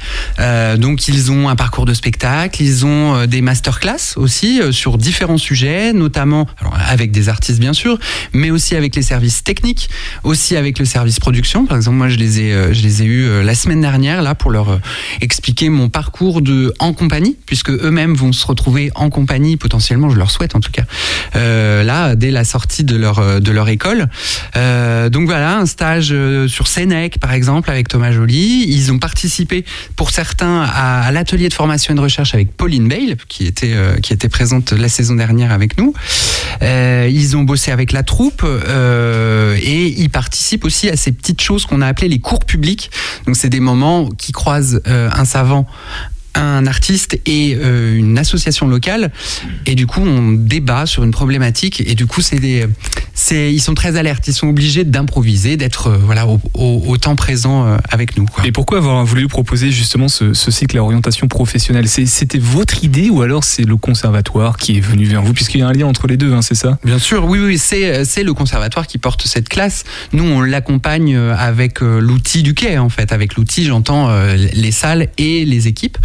Donc ils ont un parcours de spectacle, ils ont des masterclass aussi sur différents sujets, notamment avec des artistes bien sûr, mais aussi avec les services techniques, aussi avec le service production. Par exemple, moi je les ai je les ai eu la semaine dernière là pour leur expliquer mon parcours de en compagnie puisque eux-mêmes vont se retrouver en compagnie, potentiellement, je leur souhaite en tout cas, euh, là, dès la sortie de leur, de leur école. Euh, donc voilà, un stage euh, sur Sénèque, par exemple, avec Thomas Joly. Ils ont participé, pour certains, à, l'atelier de formation et de recherche avec Pauline Bale, qui était, euh, qui était présente la saison dernière avec nous. Euh, ils ont bossé avec la troupe euh, et ils participent aussi à ces petites choses qu'on a appelées les cours publics. Donc c'est des moments qui croisent euh, un savant un artiste et euh, une association locale et du coup on débat sur une problématique et du coup c'est des c'est ils sont très alertes ils sont obligés d'improviser d'être euh, voilà au, au- au temps présent euh, avec nous quoi. Et pourquoi avoir voulu proposer justement ce, ce cycle à orientation professionnelle? C'était votre idée ou alors c'est le conservatoire qui est venu vers vous? Puisqu'il y a un lien entre les deux, hein, c'est ça? Bien sûr, oui, oui, c'est c'est le conservatoire qui porte cette classe. Nous, on l'accompagne euh, avec euh, l'outil du quai, en fait. Avec l'outil, j'entends euh, les salles et les équipes.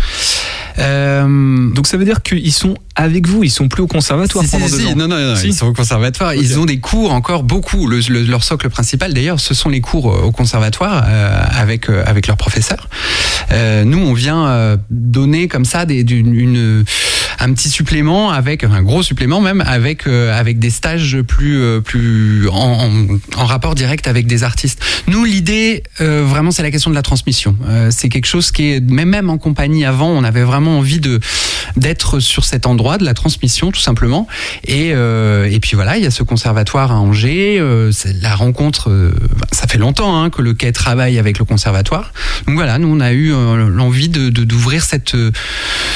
Euh, Donc ça veut dire qu'ils sont avec vous, ils sont plus au conservatoire si, pendant si, deux si. ans Non, non, non, ils sont au conservatoire. Ils ont des cours encore beaucoup. Le- le- leur socle principal, d'ailleurs, ce sont les cours euh, au conservatoire euh, avec euh, avec leurs professeurs. Euh, nous, on vient euh, donner comme ça des, d'une- une, un petit supplément avec un gros supplément même avec euh, avec des stages plus euh, plus en, rapport direct avec des artistes. Nous, l'idée euh, vraiment, c'est la question de la transmission. C'est quelque chose qui est même même en compagnie avant, on avait vraiment envie de d'être sur cet endroit de la transmission tout simplement. Et et puis voilà, il y a ce conservatoire à Angers. la rencontre, bah, ça fait longtemps hein, que le quai travaille avec le conservatoire. Donc voilà, nous on a eu l'envie de d'ouvrir cette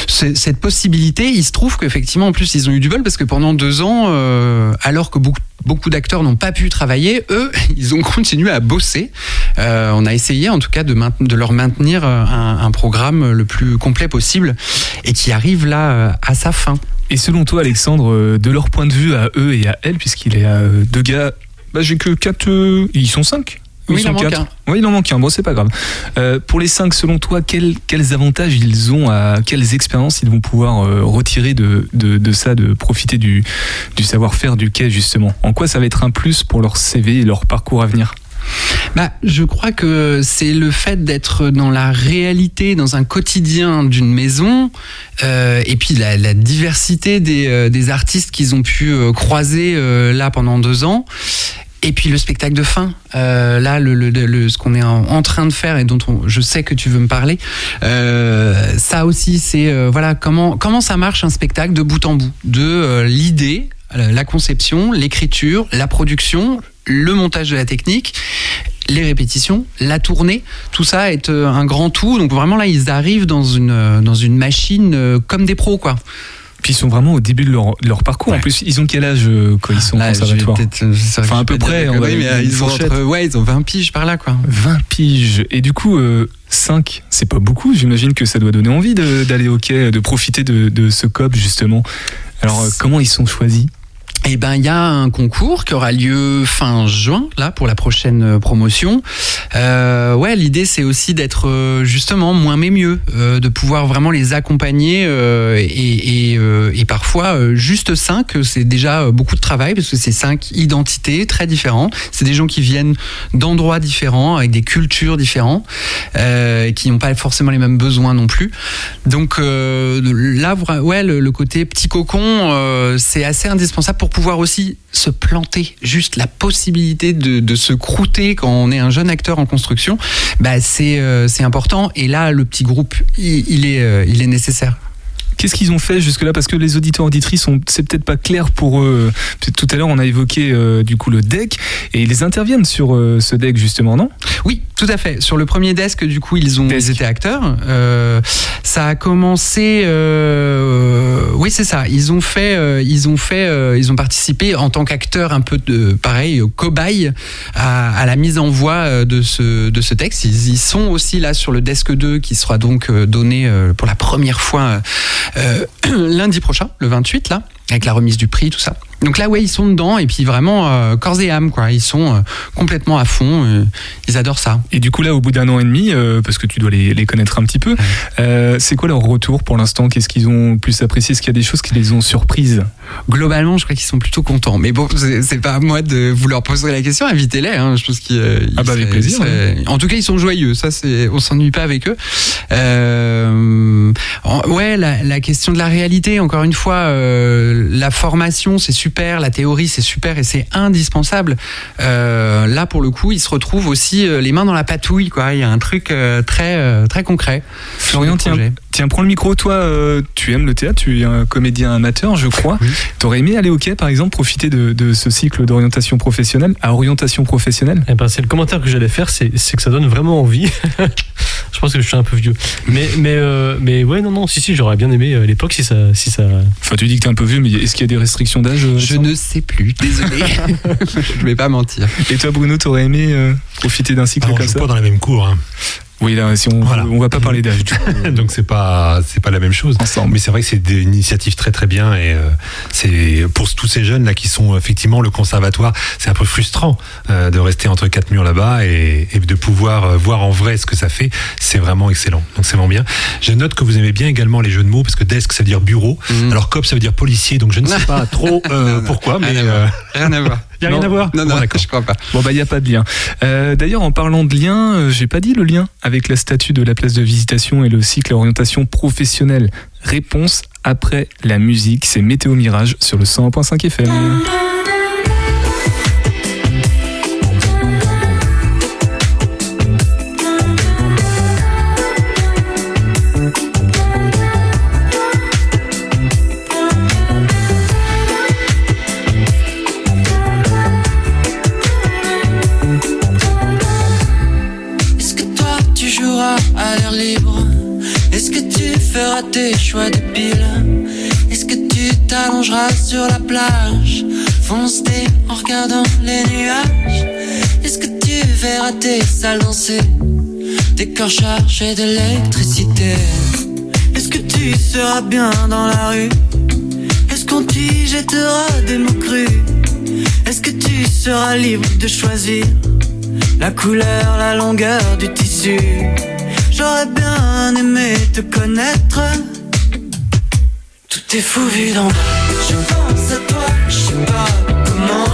ce- cette possibilité. Il se trouve qu'effectivement en plus ils ont eu du bol parce que pendant deux ans, euh, alors que beaucoup d'acteurs n'ont pas pu travailler, eux, ils ont continué à bosser. Euh, on a essayé en tout cas de, leur maintenir euh, un, programme le plus complet possible et qui arrive là à sa fin. Et selon toi, Alexandre, de leur point de vue à eux et à elle, puisqu'il est à euh, deux gars, bah, j'ai que quatre. ils sont cinq Oui, il en manque un. Oui, il en manque un. Bon, c'est pas grave. Euh, pour les cinq, selon toi, quels, quels avantages ils ont, à, quelles expériences ils vont pouvoir euh, retirer de, de, de ça, de profiter du, du savoir-faire du quai, justement? En quoi ça va être un plus pour leur CV et leur parcours à venir? Bah, je crois que c'est le fait d'être dans la réalité, dans un quotidien d'une maison, euh, et puis la, la diversité des, euh, des artistes qu'ils ont pu euh, croiser là pendant deux ans. Et puis le spectacle de fin, euh, là, ce qu'on est en, train de faire et dont on- je sais que tu veux me parler, euh, ça aussi, c'est euh, voilà comment comment ça marche un spectacle de bout en bout, de l'idée, la conception, l'écriture, la production, le montage de la technique les répétitions, la tournée, tout ça est un grand tout. Donc vraiment là, ils arrivent dans une dans une machine comme des pros quoi. Puis ils sont vraiment au début de leur, de leur parcours. En plus, ils ont quel âge euh, quand ils sont au conservatoire euh, Enfin, à peu près, on conneries, mais euh, ils ont entre, ouais, ils ont 20 piges par là quoi. 20 piges. Et du coup, 5, c'est pas beaucoup. J'imagine que ça doit donner envie d'aller au quai, de profiter de, de ce COP, justement. Alors, euh, comment ils sont choisis? Eh ben, il y a un concours qui aura lieu fin juin, là, pour la prochaine euh, promotion. Euh, ouais, l'idée, c'est aussi d'être euh, justement moins mais mieux, euh, de pouvoir vraiment les accompagner euh, et, et, euh, et parfois juste cinq, c'est déjà beaucoup de travail parce que c'est cinq identités très différentes. C'est des gens qui viennent d'endroits différents, avec des cultures différentes, qui n'ont pas forcément les mêmes besoins non plus. Donc là, ouais, le, le côté petit cocon, c'est assez indispensable pour pouvoir aussi se planter. Juste la possibilité de, se croûter quand on est un jeune acteur en construction, bah c'est euh, c'est important. Et là, le petit groupe, il, euh, il est nécessaire. Qu'est-ce qu'ils ont fait jusque-là Parce que les auditeurs auditrices, c'est peut-être pas clair pour eux. Tout à l'heure, on a évoqué euh, du coup le deck et ils interviennent sur euh, ce deck justement, non? Oui, tout à fait. Sur le premier desk, du coup, ils ont ils étaient acteurs. Euh, ça a commencé. oui, c'est ça. Ils ont fait. ils ont fait. ils ont participé en tant qu'acteurs un peu de pareil cobaye à, à la mise en voix euh, de ce de ce texte. Ils, ils sont aussi là sur le desk 2 qui sera donc donné pour la première fois lundi prochain, le 28 là, avec la remise du prix, tout ça. Donc là, ouais, ils sont dedans et puis vraiment euh, corps et âme, quoi. Ils sont euh, complètement à fond. euh, ils adorent ça. Et du coup là, au bout d'un an et demi, parce que tu dois les, les connaître un petit peu, c'est quoi leur retour pour l'instant? Qu'est-ce qu'ils ont plus apprécié? Est-ce qu'il y a des choses qui les ont surprises? Globalement, je crois qu'ils sont plutôt contents. Mais bon, c'est pas à moi de vous leur poser la question. Invitez-les. Hein. Je pense qu'ils. Ah bah, avec seraient- plaisir, seraient- En tout cas, ils sont joyeux. Ça, c'est. On s'ennuie pas avec eux. Ouais, la, la, question de la réalité. Encore une fois, euh, la formation c'est super, la théorie c'est super et c'est indispensable. Euh, là, pour le coup, il se retrouve aussi euh, les mains dans la patouille. Quoi. Il y a un truc euh, très très concret. Florian, tiens, tiens, prends le micro. Toi, tu aimes le théâtre, tu es un comédien amateur, je crois. Oui. T'aurais aimé aller au quai, par exemple, profiter de, de ce cycle d'orientation professionnelle à orientation professionnelle? Eh ben, c'est le commentaire que j'allais faire, c'est que ça donne vraiment envie. je pense que je suis un peu vieux. Mais, mais, euh, mais ouais, non, non, si, si, j'aurais bien aimé à l'époque si ça, si ça. Enfin, tu dis que t'es un peu vieux, mais est-ce qu'il y a des restrictions d'âge Je ne sais plus, désolé. je vais pas mentir. Et toi, Bruno, t'aurais aimé euh, profiter d'un cycle Alors, comme je ça pas dans la même cour. Hein. Oui, là, si on, Voilà. on va pas parler d'âge. Donc c'est pas c'est pas la même chose. Ensemble. Mais c'est vrai que c'est des initiatives très très bien et euh, c'est pour tous ces jeunes là qui sont effectivement le conservatoire, c'est un peu frustrant euh, de rester entre quatre murs là-bas et, et de pouvoir euh, voir en vrai ce que ça fait. C'est vraiment excellent. Donc c'est vraiment bien. Je note que vous aimez bien également les jeux de mots parce que desk ça veut dire bureau, Mhm. alors cop ça veut dire policier. Donc je ne sais pas trop euh, pourquoi, mais Rien à euh, voir. Rien à voir. rien Non. à voir. Non, non, Bon, d'accord. je crois pas. Bon bah il y a pas de lien. Euh, D'ailleurs en parlant de lien, euh, j'ai pas dit le lien avec la statue de la place de visitation et le cycle orientation professionnelle. Réponse après la musique, c'est Météo Mirage sur le 101.5 FM. Choix de pile Est-ce que tu t'allongeras sur la plage? Foncer en regardant les nuages. Est-ce que tu verras tes salles danser? Des corps chargés d'électricité. Est-ce que tu seras bien dans la rue? Est-ce qu'on t'y jettera des mots crus? Est-ce que tu seras libre de choisir la couleur, la longueur du tissu? J'aurais bien aimé te connaître. Tout est fou vu d'en bas. Je pense à toi, je sais pas comment.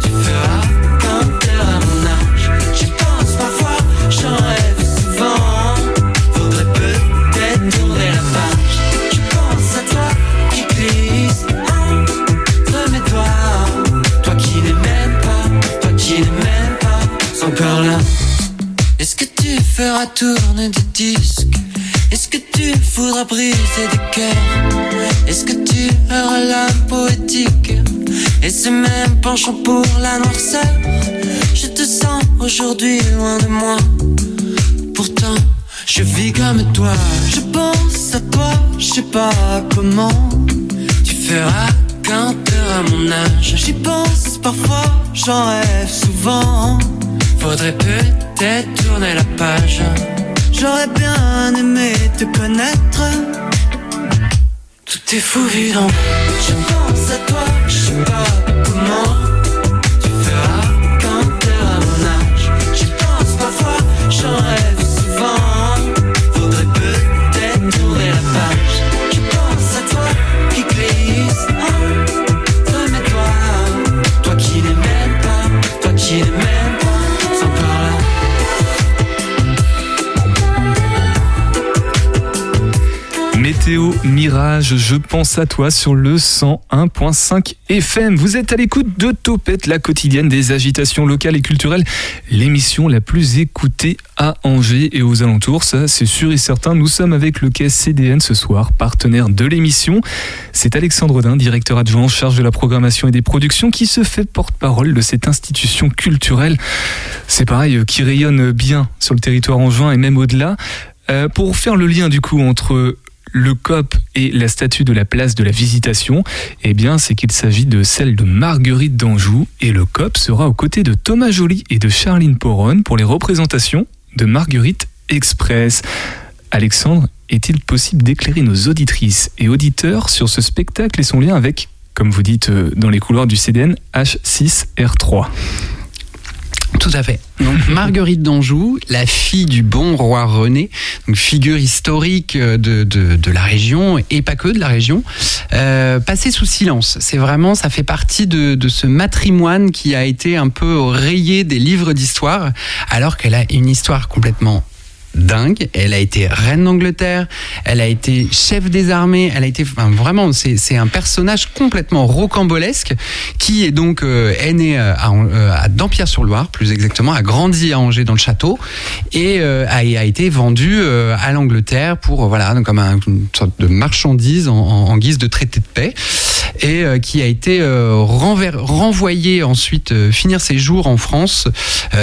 Tu feras quand t'auras mon âge. J'y pense parfois, j'en rêve souvent. Faudrait peut-être tourner la page. Je pense à toi qui glisse entre mes doigts. Toi qui n'es même pas, toi qui n'es même pas encore là. Est-ce que tu feras tourner des disques? Tu voudras briser des cœurs. Est-ce que tu auras l'âme poétique? Et ce même penchant pour la noirceur. Je te sens aujourd'hui loin de moi. Pourtant je vis comme toi. Je pense à toi, je sais pas comment. Tu feras quand t'auras mon âge. J'y pense parfois, j'en rêve souvent. Faudrait peut-être tourner la page. J'aurais bien aimé te connaître. Tout est fou vu. Je pense à toi, je sais pas comment. Météo Mirage, je pense à toi sur le 101.5 FM. Vous êtes à l'écoute de Topette, la quotidienne des agitations locales et culturelles, l'émission la plus écoutée à Angers et aux alentours. Ça, c'est sûr et certain. Nous sommes avec le quai CDN ce soir, partenaire de l'émission. C'est Alexandre Dain, directeur adjoint en charge de la programmation et des productions, qui se fait porte-parole de cette institution culturelle. C'est pareil, euh, qui rayonne bien sur le territoire angevin et même au-delà. Euh, pour faire le lien du coup entre le COP et la statue de la place de la Visitation, eh bien, c'est qu'il s'agit de celle de Marguerite d'Anjou et le COP sera aux côtés de Thomas Joly et de Charline Poronne pour les représentations de Marguerite Express. Alexandre, est-il possible d'éclairer nos auditrices et auditeurs sur ce spectacle et son lien avec, comme vous dites euh, dans les couloirs du CDN, H6R3 Tout à fait. Donc Marguerite d'Anjou, la fille du bon roi René, donc figure historique de, de, de la région et pas que de la région, euh, passée sous silence. C'est vraiment, ça fait partie de, de ce matrimoine qui a été un peu rayé des livres d'histoire, alors qu'elle a une histoire complètement dingue. Elle a été reine d'Angleterre, elle a été chef des armées, elle a été enfin, vraiment, c'est un personnage complètement rocambolesque qui est donc euh, né euh, à, euh, à Dampierre-sur-Loire, plus exactement, a grandi à Angers dans le château et euh, a, été vendu euh, à l'Angleterre pour voilà comme un- une sorte de marchandise en, guise de traité de paix et qui a été renver- renvoyé ensuite finir ses jours en France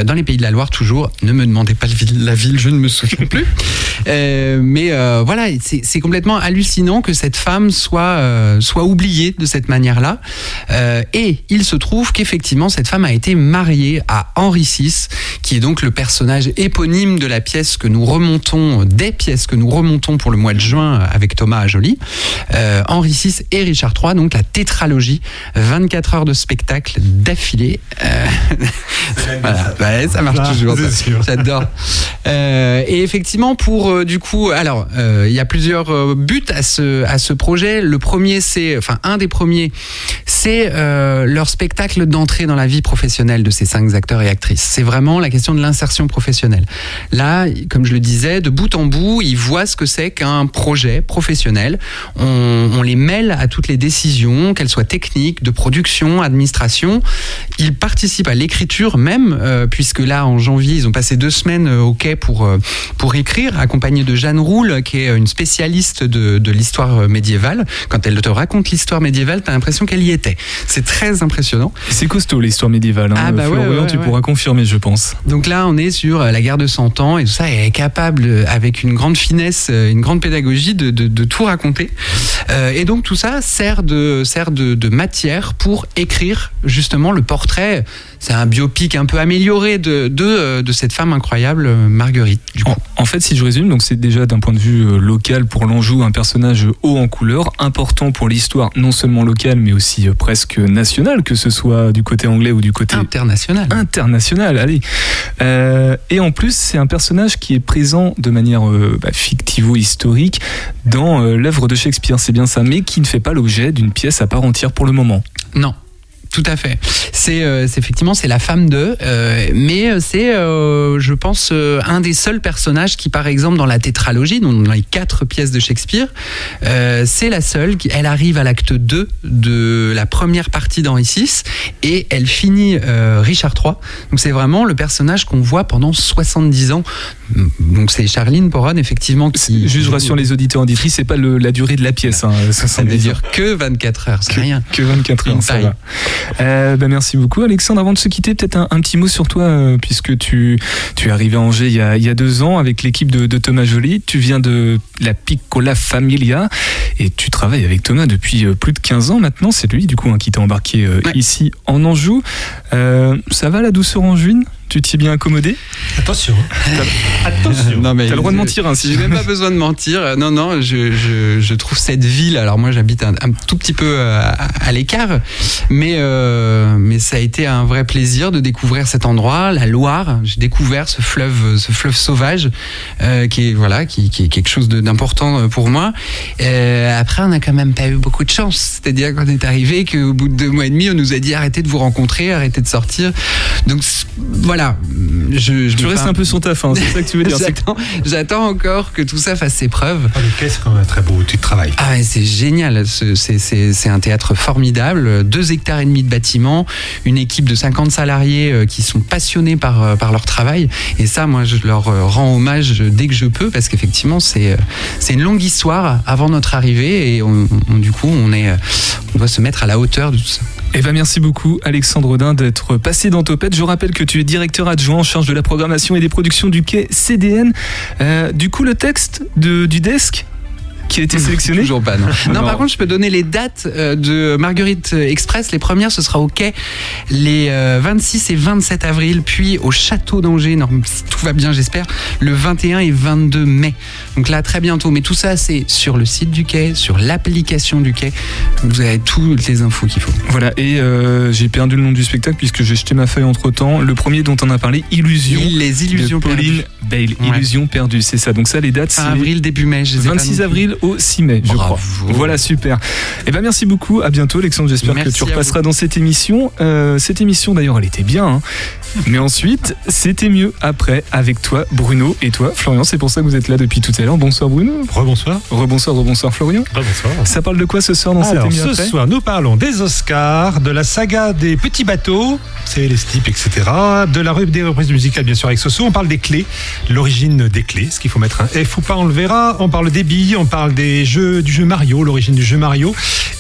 dans les pays de la Loire toujours. Ne me demandez pas la ville je ne me souviens plus Euh, mais euh, voilà c'est complètement hallucinant que cette femme soit euh, soit oubliée de cette manière là et il se trouve qu'effectivement cette femme a été mariée à Henri VI qui est donc le personnage éponyme de la pièce que nous remontons des pièces que nous remontons pour le mois de juin avec Thomas Joly Henri VI et Richard III, donc la tétralogie, 24 heures de spectacle d'affilée. Voilà, Ouais, ça marche Ah, toujours. c'est ça. sûr. J'adore. Et effectivement, pour euh, du coup, alors euh, il y a plusieurs euh, buts à ce à ce projet. Le premier, c'est, enfin un des premiers, c'est leur spectacle d'entrée dans la vie professionnelle de ces cinq acteurs et actrices. C'est vraiment la question de l'insertion professionnelle. Là, comme je le disais, de bout en bout, ils voient ce que c'est qu'un projet professionnel. On, on les mêle à toutes les décisions, qu'elles soient techniques, de production, administration. Ils participent à l'écriture même, euh, puisque là, en janvier, ils ont passé deux semaines au quai pour, euh, pour écrire, accompagnés de Jeanne Roule, qui est une spécialiste de, de l'histoire médiévale. Quand elle te raconte l'histoire médiévale, t'as l'impression qu'elle y était. C'est très impressionnant. C'est costaud l'histoire médiévale. Hein. Ah bah ouais, Florian, ouais, tu pourras confirmer, je pense. Donc là, on est sur euh, la guerre de 100 ans et tout ça, et elle est capable, euh, avec une grande finesse, euh, une grande pédagogie, de, de- de tout raconter. Euh, et donc tout ça sert de, sert de, de matière pour écrire justement le portrait. C'est un biopic un peu amélioré de, de, de cette femme incroyable, Marguerite. Du coup. En, en fait, si je résume, donc c'est déjà d'un point de vue euh, local pour l'Anjou un personnage haut en couleur, important pour l'histoire non seulement locale mais aussi euh, presque nationale, que ce soit du côté anglais ou du côté international. International, allez. Euh, et en plus, c'est un personnage qui est présent de manière euh, bah, fictivo-historique dans euh, l'œuvre de Shakespeare, c'est bien ça, mais qui ne fait pas l'objet d'une pièce à part entière pour le moment. Non. Tout à fait. C'est euh, effectivement c'est la femme de, euh, mais c'est euh, je pense euh, un des seuls personnages qui par exemple dans la tétralogie, donc dans les quatre pièces de Shakespeare, euh, c'est la seule qui elle arrive à l'acte 2 de la première partie d'Henri VI et elle finit euh, Richard III. Donc c'est vraiment le personnage qu'on voit pendant 70 ans. Donc c'est Charline Poron effectivement qui Juste rassure les auditeurs auditrices, c'est pas le- la durée de la pièce. Hein, ça ne dure que 24 heures, c'est rien. Que 24 heures, ça va. Euh, bah, merci beaucoup Alexandre. Avant de se quitter, peut-être un, un petit mot sur toi, euh, puisque tu, tu es arrivé à Angers il y a, il y a deux ans avec l'équipe de, de Thomas Joly. Tu viens de la Piccola Familia et tu travailles avec Thomas depuis euh, plus de 15 ans maintenant. C'est lui du coup hein, qui t'a embarqué euh, ici en Anjou. Euh, ça va la douceur anjouine Tu t'y es bien accommodé? Attention. Attention. Non, mais T'as le droit de mentir hein, si J'ai même pas besoin de mentir. Non, non, je, je, je trouve cette ville. Alors moi, j'habite un, un tout petit peu à, à l'écart, mais euh, mais ça a été un vrai plaisir de découvrir cet endroit, la Loire. J'ai découvert ce fleuve, ce fleuve sauvage, euh, qui est voilà, qui, qui est quelque chose d'important euh, pour moi. Euh, après, on n'a quand même pas eu beaucoup de chance. C'est-à-dire qu'on est arrivé qu'au bout de deux mois et demi, on nous a dit arrêtez de vous rencontrer, arrêtez de sortir. Donc voilà. Je, je Tu restes un peu sur ta fin, c'est ça que tu veux dire. J'attends- encore que tout ça fasse ses preuves. Le quai, c'est quand même très beau, tu travailles. Ah c'est génial, Ce- c'est- c'est c'est un théâtre formidable, deux hectares et demi de bâtiments, une équipe de 50 salariés euh, qui sont passionnés par, euh, par leur travail. Et ça, moi, je leur euh, rends hommage dès que je peux parce qu'effectivement, c'est une longue histoire avant notre arrivée et du coup, on, est, on doit se mettre à la hauteur de tout ça. Eh ben merci beaucoup Alexandre Audin d'être passé dans Topette. Je rappelle que tu es directeur adjoint en charge de la programmation et des productions du quai CDN. Du coup le texte du desk qui a été sélectionné Toujours pas, non. Non, par contre, je peux donner les dates euh, de Marguerite Express. Les premières, ce sera au quai les euh, 26 et 27 avril, puis au château d'Angers, tout va bien, j'espère, le 21 et 22 mai. Donc là, très bientôt. Mais tout ça, c'est sur le site du quai, sur l'application du quai. Vous avez toutes les infos qu'il faut. Voilà, et euh, j'ai perdu le nom du spectacle puisque j'ai jeté ma feuille entre temps. Le premier dont on a parlé, Illusion. Les illusions de Pauline perdues. Bale. Ouais. Illusion perdue, c'est ça. Donc ça, les dates, c'est Fin avril, début mai, je les ai pas 26 non plus. avril au 6 mai, je crois. Voilà, super. Et ben merci beaucoup. À bientôt, Alexandre. J'espère que tu repasseras dans cette émission. Euh, cette émission, d'ailleurs, elle était bien. hein. Mais ensuite, c'était mieux après avec toi, Bruno, et toi, Florian. C'est pour ça que vous êtes là depuis tout à l'heure. Bonsoir, Bruno. Rebonsoir. Rebonsoir, rebonsoir, Florian. bonsoir. Ça parle de quoi ce soir dans Alors, cette émission ce soir, nous parlons des Oscars, de la saga des petits bateaux, c'est les slips, etc. De la des reprises musicales, bien sûr, avec Soso. On parle des clés, l'origine des clés, ce qu'il faut mettre un F ou pas, on le verra. On parle des billes, on parle des jeux, du jeu Mario, l'origine du jeu Mario.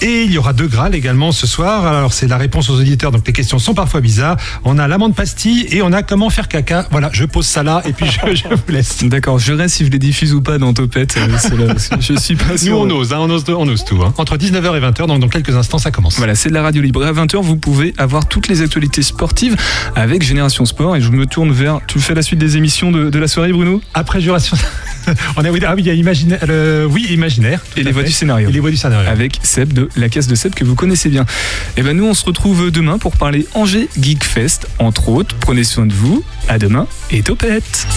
Et il y aura deux Graal également ce soir. Alors, c'est la réponse aux auditeurs, donc les questions sont parfois bizarres. On a l'amande pastille et on a comment faire caca. Voilà, je pose ça là et puis je, je vous laisse. D'accord, je reste si je les diffuse ou pas dans Topette. euh, je suis pas Nous, on ose, hein, on ose, on ose tout. hein. Entre 19h et 20h, donc dans quelques instants, ça commence. Voilà, c'est de la radio libre. Et à 20h, vous pouvez avoir toutes les actualités sportives avec Génération Sport. Et je me tourne vers. Tu fais la suite des émissions de, de la soirée, Bruno? Après Juration. on a, ah oui, il y a imaginaire, le- oui, imaginaire. Et les voix du scénario. Et les voix du scénario. Avec Seb de la caisse de Seb que vous connaissez bien. Et ben nous, on se retrouve demain pour parler Angers Geek Fest, entre autres. Prenez soin de vous. À demain et topette.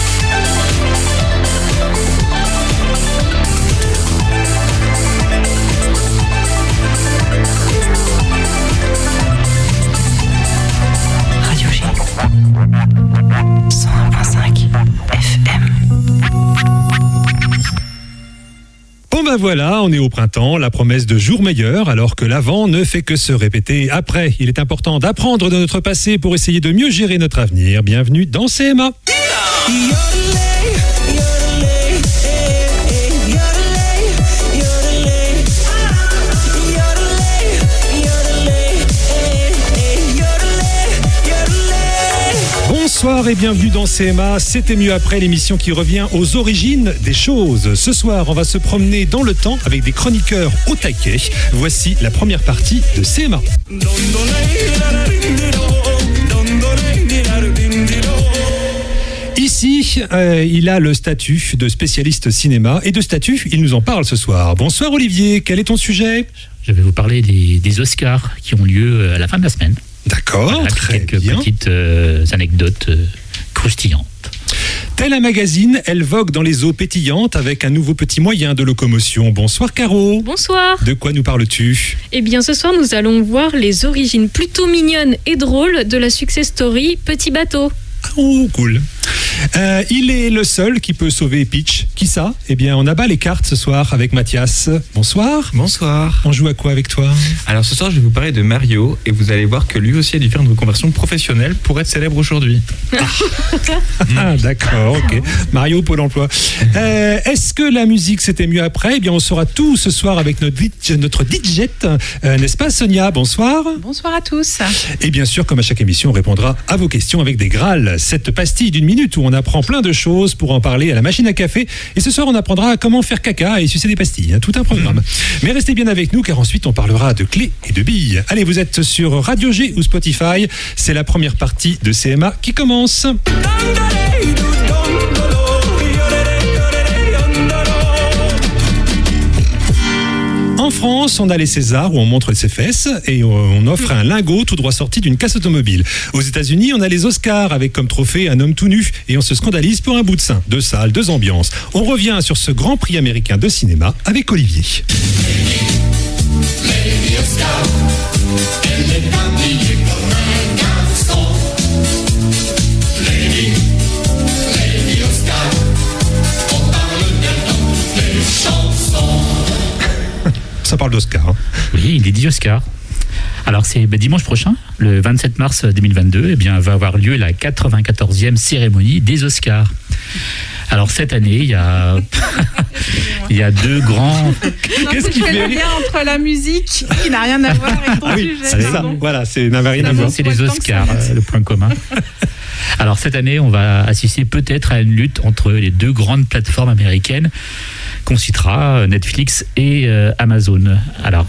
Ben voilà, on est au printemps, la promesse de jours meilleurs, alors que l'avant ne fait que se répéter après. Il est important d'apprendre de notre passé pour essayer de mieux gérer notre avenir. Bienvenue dans CMA. Bonsoir et bienvenue dans CMA. C'était mieux après l'émission qui revient aux origines des choses. Ce soir, on va se promener dans le temps avec des chroniqueurs au taquet. Voici la première partie de CMA. Ici, euh, il a le statut de spécialiste cinéma et de statut, il nous en parle ce soir. Bonsoir Olivier, quel est ton sujet? Je vais vous parler des, Oscars qui ont lieu euh, à la fin de la semaine. D'accord, Voilà, très quelques bien. petites euh, anecdotes euh, croustillantes. Tel un magazine, elle vogue dans les eaux pétillantes avec un nouveau petit moyen de locomotion. Bonsoir Caro. Bonsoir. De quoi nous parles-tu? Eh bien, ce soir, nous allons voir les origines plutôt mignonnes et drôles de la success story Petit bateau. Oh, cool. Euh, il est le seul qui peut sauver Peach. Qui ça? Eh bien, on abat les cartes ce soir avec Mathias. Bonsoir. Bonsoir. On joue à quoi avec toi? Alors ce soir, je vais vous parler de Mario et vous allez voir que lui aussi a dû faire une reconversion professionnelle pour être célèbre aujourd'hui. Ah, d'accord, ok. Mario Pôle emploi. Euh, Est-ce que la musique c'était mieux après? Eh bien, on saura tout ce soir avec notre, DJ notre DJ, euh, n'est-ce pas, Sonia? Bonsoir. Bonsoir à tous. Et bien sûr, comme à chaque émission, on répondra à vos questions avec des Cette pastille d'une minute où on apprend plein de choses pour en parler à la machine à café. Et ce soir, on apprendra comment faire caca et sucer des pastilles. hein, tout un programme. Mais restez bien avec nous car ensuite, on parlera de clés et de billes. Allez, vous êtes sur Radio G ou Spotify. C'est la première partie de CMA qui commence. France, on a les Césars où on montre ses fesses et on offre un lingot tout droit sorti d'une casse automobile. Aux États-Unis, on a les Oscars avec comme trophée un homme tout nu et on se scandalise pour un bout de sein. Deux salles, deux ambiances. On revient sur ce grand prix américain de cinéma avec Olivier. Ça parle d'Oscar. hein. Oui, il est dit Oscar. Alors c'est ben, dimanche prochain, le 27 mars 2022, eh bien, va avoir lieu la 94e cérémonie des Oscars. Alors cette année, il y a, il y a deux grands... Qu'est-ce qui fait lien entre la musique qui n'a rien à voir avec ton Ah oui, sujet. c'est ça. Voilà, c'est. C'est les Oscars, euh, le point commun. Alors cette année, on va assister peut-être à une lutte entre les deux grandes plateformes américaines qu'on citera, euh, Netflix et euh, Amazon. Alors,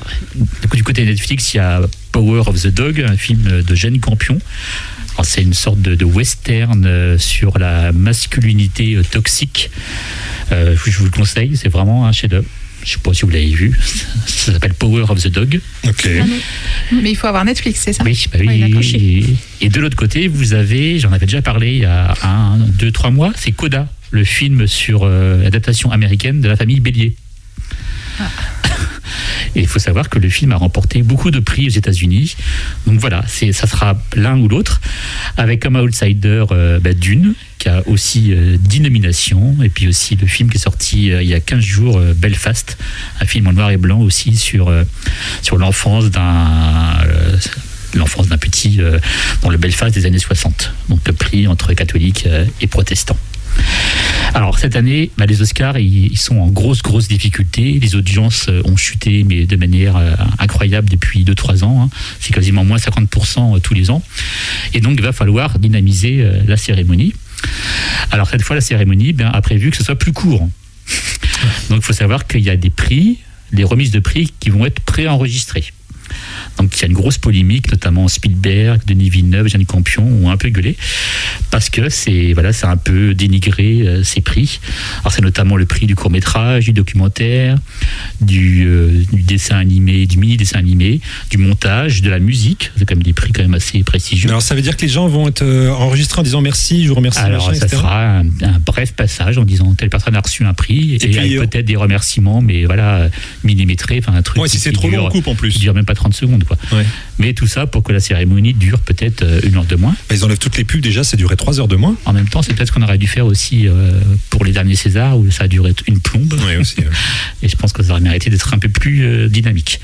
du côté de Netflix, il y a Power of the Dog, un film de Jeanne Campion. Alors, C'est une sorte de, de western euh, sur la masculinité euh, toxique. Euh, je vous le conseille, c'est vraiment un chef-d'œuvre. Je ne sais pas si vous l'avez vu. Ça s'appelle Power of the Dog. Ok. Mais il faut avoir Netflix, c'est ça Oui, bah oui. Et, et de l'autre côté, vous avez, j'en avais déjà parlé il y a un, deux, trois mois, c'est Coda, le film sur euh, l'adaptation américaine de la famille Bélier. Et il faut savoir que le film a remporté beaucoup de prix aux États-Unis. Donc voilà, ça sera l'un ou l'autre. Avec comme outsider euh, bah, Dune, qui a aussi euh, 10 nominations. Et puis aussi le film qui est sorti euh, il y a 15 jours, euh, Belfast, un film en noir et blanc aussi sur, sur l'enfance d'un. l'enfance d'un petit dans le Belfast des années 60. Donc prix entre catholiques et protestants. Alors cette année, bah, les Oscars, ils, ils sont en grosse, grosse difficulté. Les audiences euh, ont chuté, mais de manière euh, incroyable depuis 2-3 ans. hein. C'est quasiment moins 50% tous les ans. Et donc, il va falloir dynamiser euh, la cérémonie. Alors cette fois, la cérémonie ben, a prévu que ce soit plus court. Donc il faut savoir qu'il y a des prix, des remises de prix qui vont être préenregistrées. Donc il y a une grosse polémique, notamment Spielberg, Denis Villeneuve, Jeanne Campion ont un peu gueulé parce que c'est voilà, c'est un peu dénigré euh, ces prix. Alors c'est notamment le prix du court métrage, du documentaire, du, euh, du dessin animé, du mini dessin animé, du montage, de la musique. C'est quand même des prix quand même assez prestigieux. Alors ça veut dire que les gens vont être euh, enregistrés en disant merci, je vous remercie. Alors, machin, ça etc. sera un, un bref passage en disant telle personne a reçu un prix et, euh, peut-être des remerciements, mais voilà, millimétrés, enfin un truc. Ouais, si c'est trop long, on coupe en plus. dure même pas 30 secondes, quoi. Mais tout ça pour que la cérémonie dure peut-être euh, une heure de moins. Bah, ils enlèvent toutes les pubs déjà, ça durait 3 heures de moins. En même temps, c'est peut-être ce qu'on aurait dû faire aussi euh, pour les derniers Césars où ça a duré une plombe. aussi. Et je pense que ça aurait mérité d'être un peu plus euh, dynamique.